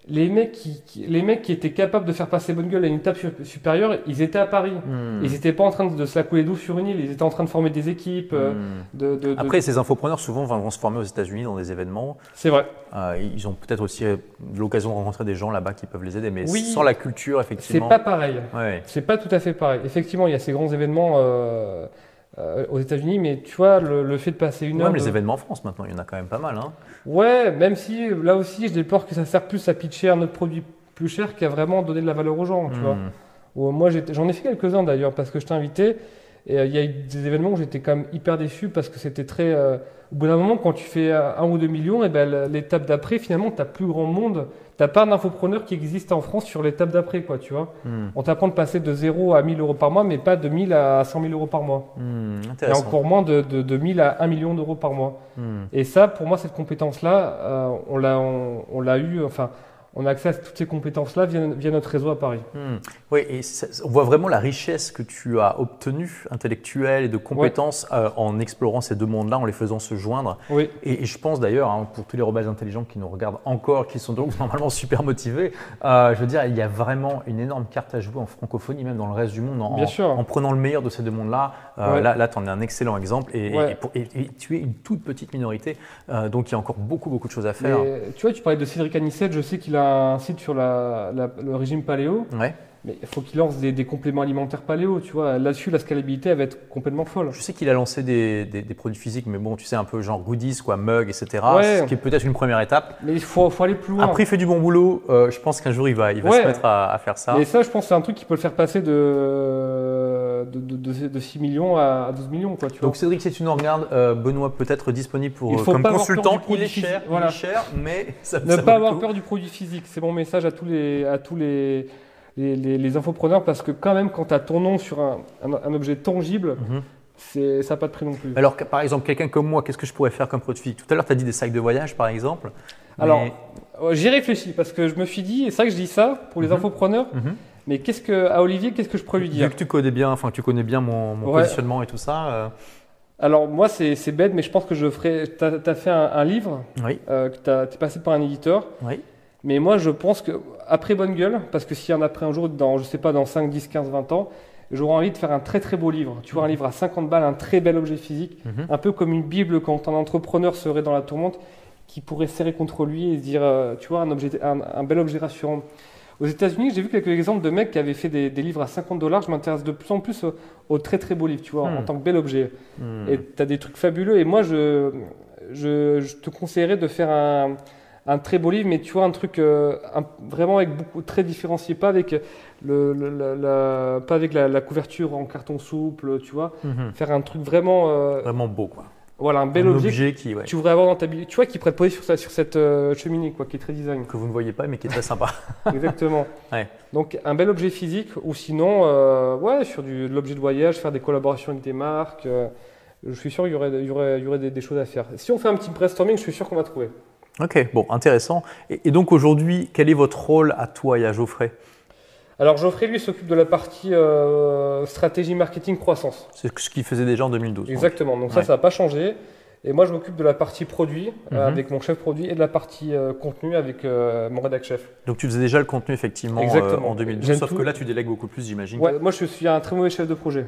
les mecs qui, qui- les mecs qui étaient capables de faire passer bonne gueule à une étape su- supérieure, ils étaient à Paris. Hmm. Ils n'étaient pas en train de se la couler douce sur une île. Ils étaient en train de former des équipes. euh, Hmm. de, de- de- Après, ces infopreneurs souvent vont se former aux États-Unis dans des événements. c'est vrai. Euh, ils ont peut-être aussi euh, l'occasion de rencontrer des gens là-bas qui peuvent les aider, mais Oui. sans la culture, C'est effectivement. pas pareil. Ouais. C'est pas tout à fait pareil. Effectivement, il y a ces grands événements euh, euh, aux États-Unis, mais tu vois, le, le fait de passer une heure. Même les de- événements en France maintenant, il y en a quand même pas mal. Hein. Ouais, même si là aussi, je déplore que ça sert plus à pitcher un autre produit plus cher qu'à vraiment donner de la valeur aux gens, tu vois. Hmm. Ou, moi, j'en ai fait quelques-uns d'ailleurs parce que je t'ai invité. Et euh, il y a eu des événements où j'étais quand même hyper déçu parce que c'était très. euh, au bout d'un moment, quand tu fais euh, un ou deux millions, et ben, l'étape d'après, finalement, tu plus grand monde. Tu pas d'infopreneur qui existe en France sur l'étape d'après, quoi, tu vois. Hmm. On t'apprend de passer de 0 à 1000 euros par mois, mais pas de 1000 à 100 000 euros par mois. Hmm, Et encore moins de, de, de 1000 à 1 million d'euros par mois. Hmm. Et ça, pour moi, cette compétence-là, euh, on l'a on, on l'a eu, enfin, on a accès à toutes ces compétences-là via, via, notre réseau à Paris. Hmm. Oui, et on voit vraiment la richesse que tu as obtenue, intellectuelle et de compétences, euh, en explorant ces deux mondes-là, en les faisant se joindre. Oui. Et, je pense d'ailleurs, hein, pour tous les rebelles intelligents qui nous regardent encore, qui sont donc normalement super motivés, euh, je veux dire, il y a vraiment une énorme carte à jouer en francophonie, même dans le reste du monde, en, Bien sûr. en prenant le meilleur de ces deux mondes-là. Euh, là, là tu en es un excellent exemple. Et, tu es une toute petite minorité, donc il y a encore beaucoup, beaucoup de choses à faire. tu vois, tu parlais de Cédric Anissette, je sais qu'il a un site sur le régime paléo. Ouais. Mais il faut qu'il lance des, compléments alimentaires paléo, tu vois. Là-dessus, la scalabilité, elle va être complètement folle. Je sais qu'il a lancé des, produits physiques, mais bon, tu sais, un peu genre goodies, quoi, mug, etc. Ce qui est peut-être une première étape. Mais il faut, faut, aller plus loin. Après, il fait du bon boulot. Euh, je pense qu'un jour, il va, il va se mettre à, faire ça. Et ça, je pense c'est un truc qui peut le faire passer de, de, 6 millions à 12 millions, quoi, tu Donc, Cédric, si tu nous regardes, euh, Benoît peut être disponible pour, il comme consultant. Il est, cher, il est cher, mais ça Ne pas avoir peur du produit physique. C'est mon message à tous les. À tous les les, infopreneurs parce que quand même, quand tu as ton nom sur un, objet tangible, c'est ça n'a pas de prix non plus. Alors, par exemple, quelqu'un comme moi, qu'est-ce que je pourrais faire comme produit Tout à l'heure, tu as dit des sacs de voyage, par exemple. Alors, euh, j'y réfléchis parce que je me suis dit, et c'est vrai que je dis ça pour les mhm. infopreneurs, mhm. Mais qu'est-ce que, à Olivier, qu'est-ce que je pourrais lui dire Vu que tu connais bien, enfin, tu connais bien mon, positionnement et tout ça. Euh. Alors, moi, c'est bête, mais je pense que je ferai. Tu as, fait un, livre, oui. euh, tu es passé par un éditeur. Oui. Mais moi, je pense que après Bonne Gueule, parce que s'il y en a pris un jour, dans, je sais pas, dans 5, 10, 15, 20 ans, j'aurais envie de faire un très très beau livre. Tu vois, un livre à 50 balles, un très bel objet physique, mhm. un peu comme une Bible quand un entrepreneur serait dans la tourmente, qui pourrait serrer contre lui et se dire, euh, tu vois, un, objet, un, bel objet rassurant. Aux États-Unis, j'ai vu quelques exemples de mecs qui avaient fait des, livres à 50 dollars. Je m'intéresse de plus en plus aux, très très beaux livres, tu vois, en hmm. tant que bel objet. Hmm. Et tu as des trucs fabuleux. Et moi, je, je te conseillerais de faire un, un très beau livre, mais tu vois, un truc euh, vraiment avec beaucoup, très différencié, pas avec, le, la, pas avec la, couverture en carton souple, tu vois. Mhm. Faire un truc vraiment. Euh, vraiment beau, quoi. Voilà, un bel objet, qui, tu voudrais avoir dans ta Tu vois, qui pourrait te poser sur, sur cette euh, cheminée, quoi, qui est très design. Que vous ne voyez pas, mais qui est très sympa. Exactement. Donc, un bel objet physique, ou sinon, ouais, sur du, de l'objet de voyage, faire des collaborations avec des marques. je suis sûr qu'il y aurait, y aurait, y aurait des, des, choses à faire. Si on fait un petit brainstorming, je suis sûr qu'on va trouver. Ok, bon, intéressant. Et, donc aujourd'hui, quel est votre rôle à toi et à Geoffrey? Alors Geoffrey, lui, s'occupe de la partie euh, stratégie marketing croissance. C'est ce qu'il faisait déjà en 2012. Exactement, donc, ça, ça n'a pas changé. Et moi, je m'occupe de la partie produit euh, mhm. avec mon chef produit et de la partie euh, contenu avec mon rédac chef. Donc tu faisais déjà le contenu effectivement en 2012, sauf que là, tu délègues beaucoup plus, j'imagine. Ouais, moi, je suis un très mauvais chef de projet,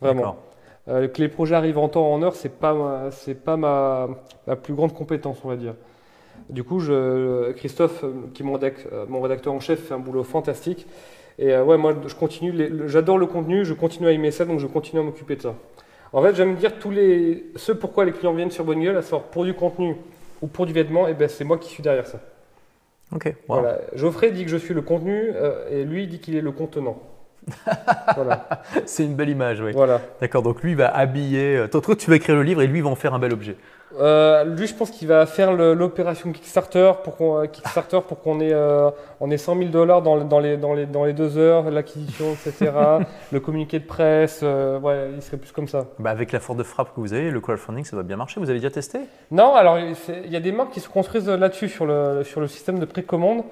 vraiment. que les projets arrivent en temps, en heure, c'est pas, c'est pas ma, ma plus grande compétence, on va dire. Du coup, je, Christophe, qui est mon, mon, rédacteur en chef, fait un boulot fantastique. Et euh, ouais, moi, je continue. J'adore le contenu, je continue à aimer ça, donc je continue à m'occuper de ça. En fait, j'aime dire tous les, ce pourquoi les clients viennent sur Bonne Gueule, à savoir pour du contenu ou pour du vêtement, et ben c'est moi qui suis derrière ça. Ok. Voilà. Geoffrey dit que je suis le contenu euh, et lui dit qu'il est le contenant. voilà. C'est une belle image, oui. Voilà. D'accord, donc lui va habiller. Toi, tu vas écrire le livre et lui va en faire un bel objet. Euh, lui, je pense qu'il va faire l'opération Kickstarter pour qu'on euh, Kickstarter pour qu'on ait, euh, on ait 100 000 dollars dans, dans, les, dans, les, dans les deux heures, l'acquisition, etc. le communiqué de presse, ouais, il serait plus comme ça. Bah avec la force de frappe que vous avez, le crowdfunding, ça va bien marcher. Vous avez déjà testé? Non, alors il y a des marques qui se construisent là-dessus sur le, sur le système de précommande.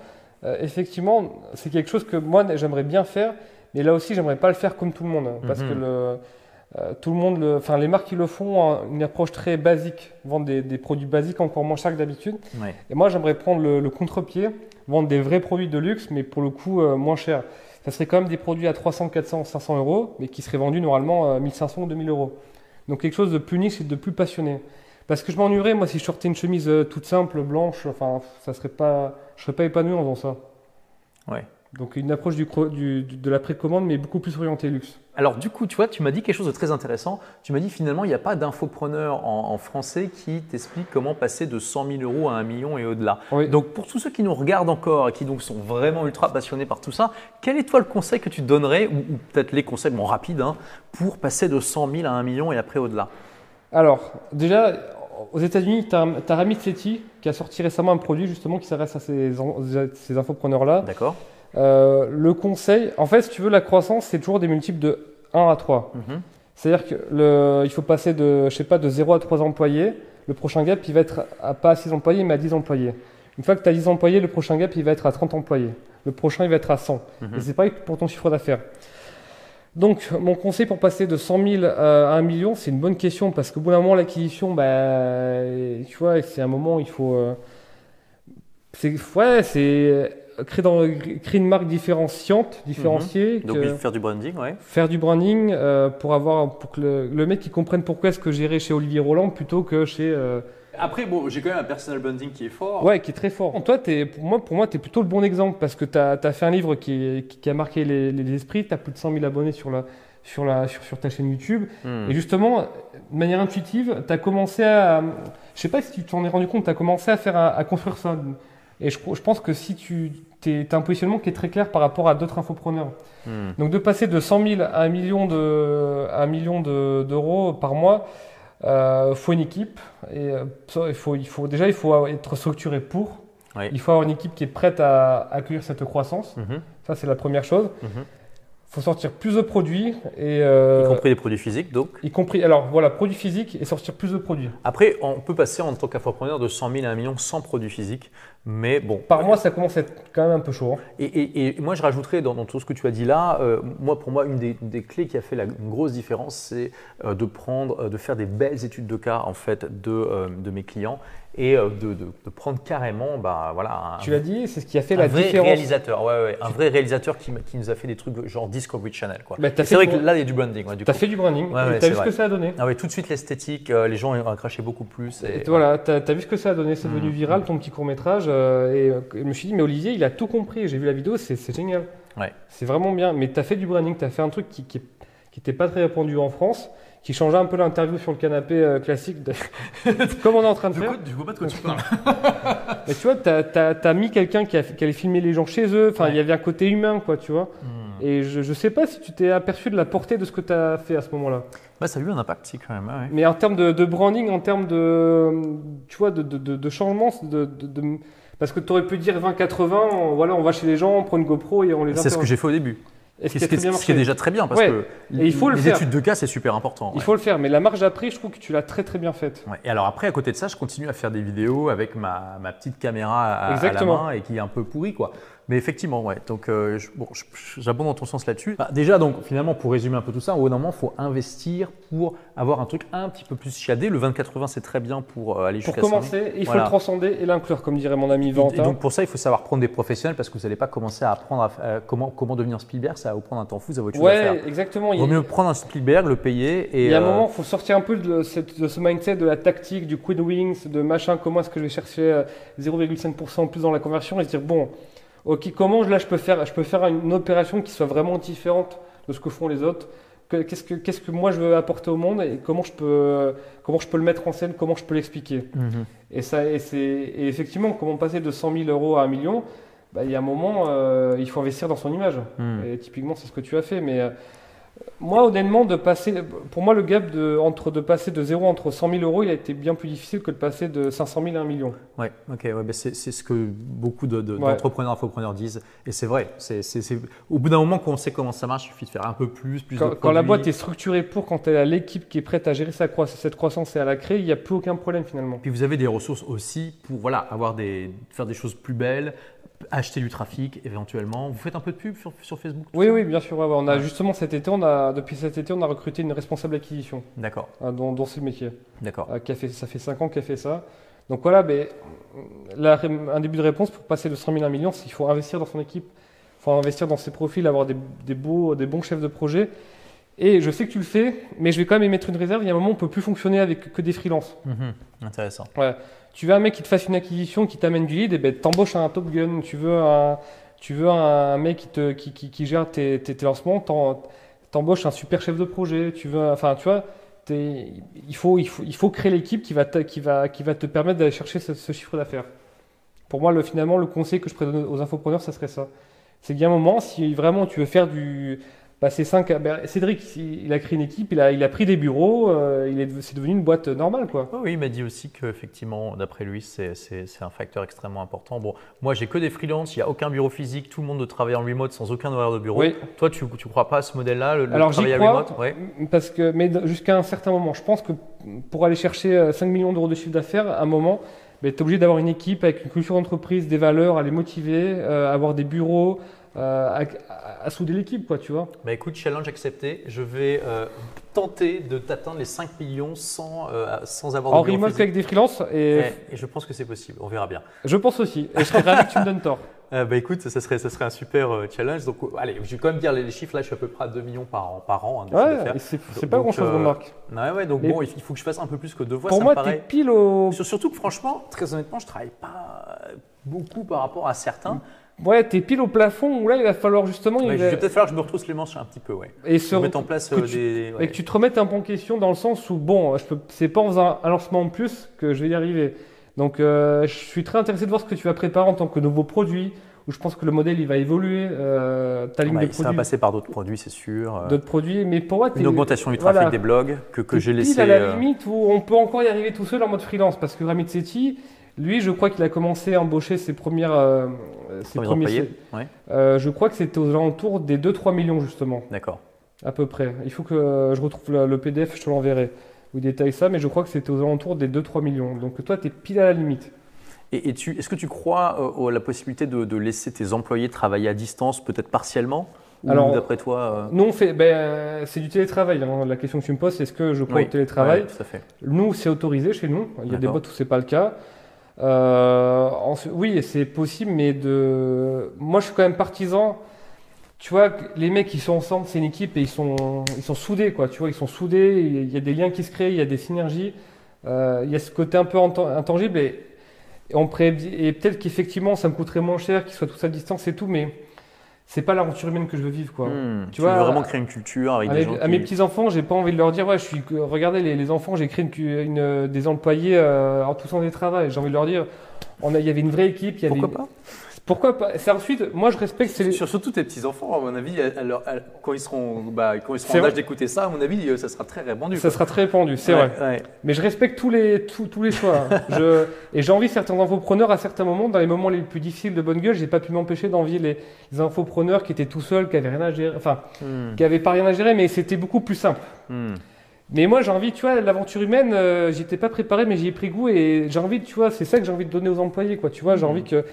effectivement, c'est quelque chose que moi j'aimerais bien faire, mais là aussi j'aimerais pas le faire comme tout le monde, parce mhm. que le euh, tout le monde, enfin les marques qui le font, ont une approche très basique, vendent des, produits basiques encore moins chers que d'habitude. Et moi, j'aimerais prendre le, contre-pied, vendre des vrais produits de luxe, mais pour le coup euh, moins chers. Ça serait quand même des produits à 300, 400, 500 euros, mais qui seraient vendus normalement 1500 ou 2000 euros. Donc quelque chose de plus niche et de plus passionné. Parce que je m'ennuierais, moi, si je sortais une chemise euh, toute simple, blanche, enfin, ça serait pas, je serais pas épanoui en faisant ça. Ouais. Donc une approche du, de la précommande, mais beaucoup plus orientée luxe. Alors du coup, tu vois, tu m'as dit quelque chose de très intéressant. Tu m'as dit finalement, il n'y a pas d'infopreneur en, français qui t'explique comment passer de 100 000 euros à 1 million et au-delà. Donc pour tous ceux qui nous regardent encore et qui donc sont vraiment ultra passionnés par tout ça, quel est toi le conseil que tu donnerais, ou, peut-être les conseils, bon rapides, hein, pour passer de 100 000 à 1 million et après au-delà? Alors déjà, aux États-Unis, tu as, as, Rami Sethi qui a sorti récemment un produit justement qui s'adresse à ces, ces infopreneurs-là. D'accord. Euh, le conseil, en fait, si tu veux, la croissance, c'est toujours des multiples de 1 à 3. Mhm. C'est-à-dire qu'il faut passer de, je sais pas, de 0 à 3 employés. Le prochain gap, il va être à pas à 6 employés, mais à 10 employés. Une fois que tu as 10 employés, le prochain gap, il va être à 30 employés. Le prochain, il va être à 100. Mhm. Et c'est pareil pour ton chiffre d'affaires. Donc, mon conseil pour passer de 100 000 à 1 million, c'est une bonne question parce qu'au bout d'un moment, l'acquisition, bah, tu vois, c'est un moment où il faut. euh, c'est, ouais, c'est créer, dans, créer une marque différenciante, différenciée. Donc, que- faire du branding, ouais. faire du branding euh, pour avoir pour que le, le mec il comprenne pourquoi est-ce que j'irai chez Olivier Roland plutôt que chez euh, Après, bon, j'ai quand même un personal branding qui est fort. ouais qui est très fort. Toi t'es pour moi pour moi t'es plutôt le bon exemple parce que tu as, fait un livre qui, qui, qui a marqué les, les esprits, tu as plus de 100 000 abonnés sur la sur la sur, sur ta chaîne YouTube Hmm. et justement de manière intuitive, tu as commencé à je sais pas si tu t'en es rendu compte, tu as commencé à faire à, à construire ça. Et je, je pense que si tu as un positionnement qui est très clair par rapport à d'autres infopreneurs. Hmm. Donc de passer de 100 000 à 1 million de, à 1 million de- d'euros par mois, euh, faut une équipe. Et euh, il faut, il faut, déjà, il faut être structuré pour. Oui. Il faut avoir une équipe qui est prête à accueillir cette croissance. Mhm. Ça, c'est la première chose. Il faut sortir plus de produits. Et, euh, Y compris les produits physiques, donc. y compris- alors voilà, produits physiques et sortir plus de produits. Après, on peut passer en tant qu'infopreneur de 100 000 à 1 million sans produits physiques. Mais bon, Par mois, ça commence à être quand même un peu chaud. hein. Et, et- et moi, je rajouterais dans, dans tout ce que tu as dit là, euh, moi, pour moi, une des, des clés qui a fait la, une grosse différence, c'est euh, de prendre, euh, de faire des belles études de cas en fait de, de mes clients et de, de- de prendre carrément, bah voilà, un, Tu l'as dit, c'est ce qui a fait un la vrai différence. réalisateur, ouais, ouais, un vrai réalisateur qui, qui nous a fait des trucs genre Discovery Channel, quoi. Bah, c'est vrai que là, il y a du branding, ouais, Tu as coup. fait du branding. Ouais, tu as vu ce que ça a donné? Ah ouais, tout de suite l'esthétique, les gens ont craché beaucoup plus. Et, Et voilà, tu as, vu ce que ça a donné, c'est devenu Mm. viral ton petit court métrage. Et euh, je me suis dit, mais Olivier, il a tout compris. J'ai vu la vidéo, c'est c'est génial. Ouais. C'est vraiment bien. Mais tu as fait du branding, tu as fait un truc qui n'était pas très répandu en France, qui changeait un peu l'interview sur le canapé euh, classique, de- comme on est en train de faire. tu vois pas de quoi tu parles. Mais tu vois, tu as, mis quelqu'un qui, a- qui allait filmer les gens chez eux. Enfin, Ouais. il y avait un côté humain, quoi, tu vois. Hmm. Et je ne sais pas si tu t'es aperçu de la portée de ce que tu as fait à ce moment-là. Bah, ça a eu un impact, si, quand même. ouais. Mais en termes de, de branding, en termes de, tu vois, de, de, de- de changement, de, de- de- parce que tu aurais pu dire 20-80, on- voilà, on va chez les gens, on prend une GoPro et on les C'est ce que j'ai fait au début. Ce qui ce est déjà très bien parce Ouais. que Et il faut le les études de cas, c'est super important. Il ouais. faut le faire, mais la marge d'après, je trouve que tu l'as très très bien faite. Ouais. Et alors après, à côté de ça, je continue à faire des vidéos avec ma, ma petite caméra à, à la main et qui est un peu pourrie, quoi. Mais effectivement, ouais. Donc, euh, bon, j'abonde dans ton sens là-dessus. Bah, déjà, donc, finalement, pour résumer un peu tout ça, au moment, il faut investir pour avoir un truc un petit peu plus chiadé. Le 20-80, c'est très bien pour euh, aller Pour jusqu'à 100 000. commencer, il faut Voilà. le transcender et l'inclure, comme dirait mon ami Et Valentin. donc pour ça, il faut savoir prendre des professionnels parce que vous n'allez pas commencer à apprendre à, à comment, comment devenir Spielberg, ça va vous prendre un temps fou, ça va autre chose à faire. ouais, exactement. Il vaut mieux prendre un Spielberg, le payer et. il y a un euh, moment, il faut sortir un peu de, cette- de ce mindset de la tactique, du quick wings, de machin, comment est-ce que je vais chercher euh, 0,5% en plus dans la conversion et se dire, bon, ok, comment je- là je peux faire, je peux faire une opération qui soit vraiment différente de ce que font les autres Que- Qu'est-ce que, qu'est-ce que moi je veux apporter au monde et comment je peux, comment je peux le mettre en scène, comment je peux l'expliquer mhm. Et, ça, et, c'est, et effectivement, comment passer de 100 000 euros à 1 million bah, Il y a un moment, euh, il faut investir dans son image. Mhm. Et typiquement, c'est ce que tu as fait. Mais euh, moi, honnêtement, de passer, pour moi, le gap de, entre, de passer de 0 entre 100 000 euros, il a été bien plus difficile que de passer de 500 000 à 1 million. Ouais, ok, ouais, bah c'est ce que beaucoup de- de- Ouais. d'entrepreneurs, infopreneurs disent. Et c'est vrai. c'est- c'est- Au bout d'un moment, quand on sait comment ça marche, il suffit de faire un peu plus, plus Quand, de quand la boîte est structurée pour, quand elle a l'équipe qui est prête à gérer sa croissance, cette croissance et à la créer, il n'y a plus aucun problème finalement. Puis vous avez des ressources aussi pour voilà, avoir des, faire des choses plus belles, acheter du trafic éventuellement. Vous faites un peu de pub sur, sur Facebook Oui, oui, bien sûr. ouais, ouais. On a justement cet été, on a, depuis cet été, on a recruté une responsable acquisition, D'accord, hein, dont, dont c'est le métier. d'accord. Euh, qui a fait, ça fait 5 ans qu'elle fait ça. Donc voilà, la ré- un début de réponse pour passer de 100 000 à 1 million, c'est qu'il faut investir dans son équipe, il faut investir dans ses profils, avoir des, des beaux, des bons chefs de projet. Et je sais que tu le fais, mais je vais quand même y mettre une réserve. Il y a un moment où on peut plus fonctionner avec que des freelances. Mhm, Intéressant. Ouais. Tu veux un mec qui te fasse une acquisition, qui t'amène du lead, et ben t'embauches un Top Gun. Tu veux un, tu veux un mec qui, te, qui, qui, qui gère tes, tes, tes lancements, t'embauches un super chef de projet. Tu veux, enfin, tu vois, t'es- il faut, il faut, il faut créer l'équipe qui va, te- qui va, qui va te permettre d'aller chercher ce, ce chiffre d'affaires. Pour moi, le, finalement, le conseil que je pourrais donner aux infopreneurs, ça serait ça. C'est qu'il y a un moment, si vraiment tu veux faire du. Bah, c'est cinq, ben, Cédric, il a créé une équipe, il a, il a pris des bureaux, euh, il est, c'est devenu une boîte normale, quoi. Oui, oui, il m'a dit aussi qu'effectivement, d'après lui, c'est c'est- c'est un facteur extrêmement important. Bon, moi, j'ai que des freelances, il n'y a aucun bureau physique, tout le monde travaille en remote sans aucun horaire de bureau. Oui. Toi, tu ne crois pas à ce modèle-là, le, le Alors j'y travail à crois, remote? Ouais. parce que, mais jusqu'à un certain moment, je pense que pour aller chercher euh, 5 millions d'euros de chiffre d'affaires, à un moment, tu es obligé d'avoir une équipe avec une culture d'entreprise, des valeurs, à les motiver, euh, avoir des bureaux, euh, à, souder l'équipe, quoi, tu vois. Bah écoute, challenge accepté. Je vais euh, tenter de t'atteindre les 5 millions sans, sans avoir de En remote avec des freelances. Et... et... je pense que c'est possible. On verra bien. Je pense aussi. Et je serais ravi que tu me donnes tort. Euh, bah écoute, ça serait, ça serait un super euh, challenge. Donc, euh, allez, je vais quand même dire les, chiffres. Là, je suis à peu près à 2 millions par an. Par an hein, ouais, c'est pas grand chose, euh, remarque. Ouais, ouais, donc bon, il faut que je fasse un peu plus que deux fois. Pour ça moi, paraît... pile au. Surtout que franchement, très honnêtement, je travaille pas beaucoup par rapport à certains. Ouais, t'es pile au plafond où là, il va falloir justement. il va... peut-être falloir que je me retrousse les manches un petit peu, ouais. Et se mettre en place que des. Et que tu te remettes un peu en question dans le sens où, bon, je peux... c'est pas en faisant un lancement de plus que je vais y arriver. Donc, je suis très intéressé de voir ce que tu vas préparer en tant que nouveau produit, où je pense que le modèle il va évoluer. Euh, ta ligne bah, de produits. Ça va passer par d'autres produits, c'est sûr. Euh. D'autres produits, mais pour moi, une augmentation du trafic des blogs que, que j'ai laissé. à la euh, limite où on peut encore y arriver tout seul en mode freelance, parce que Ramit Sethi, lui, je crois qu'il a commencé à embaucher ses premières. Euh, ses premiers. Ouais. je crois que c'était aux alentours des 2-3 millions justement. D'accord. À peu près. Il faut que je retrouve le, PDF, je te l'enverrai. Où il détaille ça, mais je crois que c'était aux alentours des 2-3 millions. Donc toi, tu es pile à la limite. Et, est-ce que tu crois à la possibilité de, laisser tes employés travailler à distance, peut-être partiellement? Ou Alors, d'après toi euh... Non, ben, c'est du télétravail. Hein. La question que tu me poses, c'est est-ce que je crois au télétravail? Tout à fait. Nous, c'est autorisé chez nous. Il y a des boîtes où c'est pas le cas. Euh, oui, c'est possible, mais de. Moi, je suis quand même partisan. Tu vois, les mecs, ils sont ensemble, c'est une équipe et ils sont, ils sont soudés, quoi. Tu vois, ils sont soudés. Il y a des liens qui se créent, il y a des synergies. Euh, il y a ce côté un peu intangible et et, peut-être qu'effectivement, ça me coûterait moins cher qu'ils soient tous à distance et tout, mais c'est pas l'aventure humaine que je veux vivre quoi. Hmm. tu, vois, veux vraiment créer une culture avec des gens à mes petits enfants, j'ai pas envie de leur dire ouais, je suis regardez les, enfants, j'ai créé une, des employés euh, en en des travail. J'ai envie de leur dire on il y avait une vraie équipe, il y avait Pourquoi pas? Pourquoi pas? C'est ensuite, moi je respecte. Les... Surtout tes petits enfants, à mon avis, quand ils seront, bah, quand ils seront en âge d'écouter ça, à mon avis, euh, ça sera très répandu. Ça sera très répandu, c'est vrai. Mais je respecte tous les tous, tous les choix. Hein. je, et j'ai envie certains infopreneurs à certains moments, dans les moments les plus difficiles de bonne gueule, j'ai pas pu m'empêcher d'envier les, les, infopreneurs qui étaient tout seuls, qui avaient rien à gérer, enfin, hmm. qui avaient pas rien à gérer, mais c'était beaucoup plus simple. Hmm. Mais moi, j'ai envie, tu vois, l'aventure humaine, euh, j'étais pas préparé, mais j'y ai pris goût et j'ai envie, tu vois, c'est ça que j'ai envie de donner aux employés, quoi. Tu vois, j'ai hmm. envie que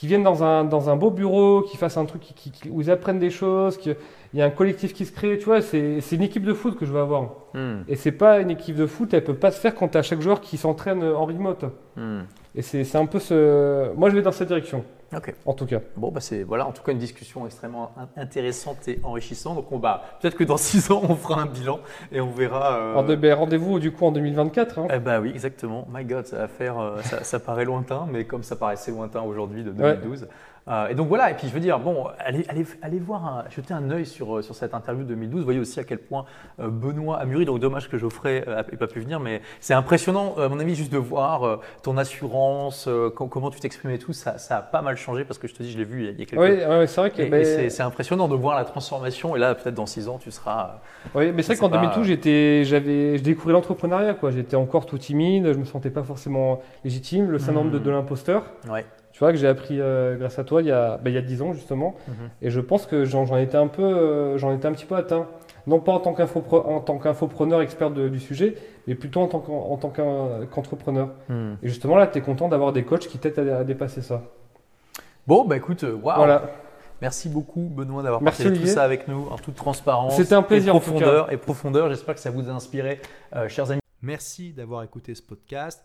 qui viennent dans un, dans un beau bureau, qui fassent un truc qui, où ils apprennent des choses, qu'il y a un collectif qui se crée. Tu vois, c'est une équipe de foot que je veux avoir. Hmm. Et c'est pas une équipe de foot, elle peut pas se faire quand tu as chaque joueur qui s'entraîne en remote. Hmm. Et c'est un peu ce. Moi, je vais dans cette direction. Ok. En tout cas. Bon, bah c'est voilà, en tout cas une discussion extrêmement intéressante et enrichissante. Donc on va peut-être que dans six ans on fera un bilan et on verra. Euh... Ben, rendez-vous du coup en 2024. Hein. Eh bah oui, exactement. My God, ça va faire, euh, ça, ça, paraît lointain, mais comme ça paraissait lointain aujourd'hui de 2012. Euh, et donc voilà, et puis je veux dire, bon, allez, allez, allez voir, jeter un œil sur, euh, sur cette interview de 2012. Vous voyez aussi à quel point euh, Benoît a mûri. Donc dommage que Geoffrey n'ait pas pu venir, mais c'est impressionnant, à mon avis, juste de voir ton assurance, comment tu t'exprimes et tout. Ça, ça, a pas mal changé parce que je te dis, je l'ai vu il y a quelques Oui, c'est vrai que. c'est impressionnant de voir la transformation. Et là, peut-être dans 6 ans, tu seras. Oui, mais c'est vrai qu'en 2012, j'étais, j'avais, je découvrais l'entrepreneuriat. J'étais encore tout timide, je me sentais pas forcément légitime, le syndrome de, hmm. de l'imposteur. Ouais. Tu vois, que j'ai appris euh, grâce à toi il y a, bah, il y a 10 ans justement. Mhm. Et je pense que j'en étais, un peu, euh, j'en étais un petit peu atteint. Non pas en tant qu'infopreneur expert du sujet, mais plutôt en tant qu'entrepreneur. Mhm. Et justement là, tu es content d'avoir des coachs qui t'aident à, dépasser ça. Bon, bah écoute, euh, waouh voilà. Merci beaucoup Benoît d'avoir partagé tout ça avec nous en toute transparence. C'était un plaisir et profondeur, Et profondeur, j'espère que ça vous a inspiré, chers amis. Merci d'avoir écouté ce podcast.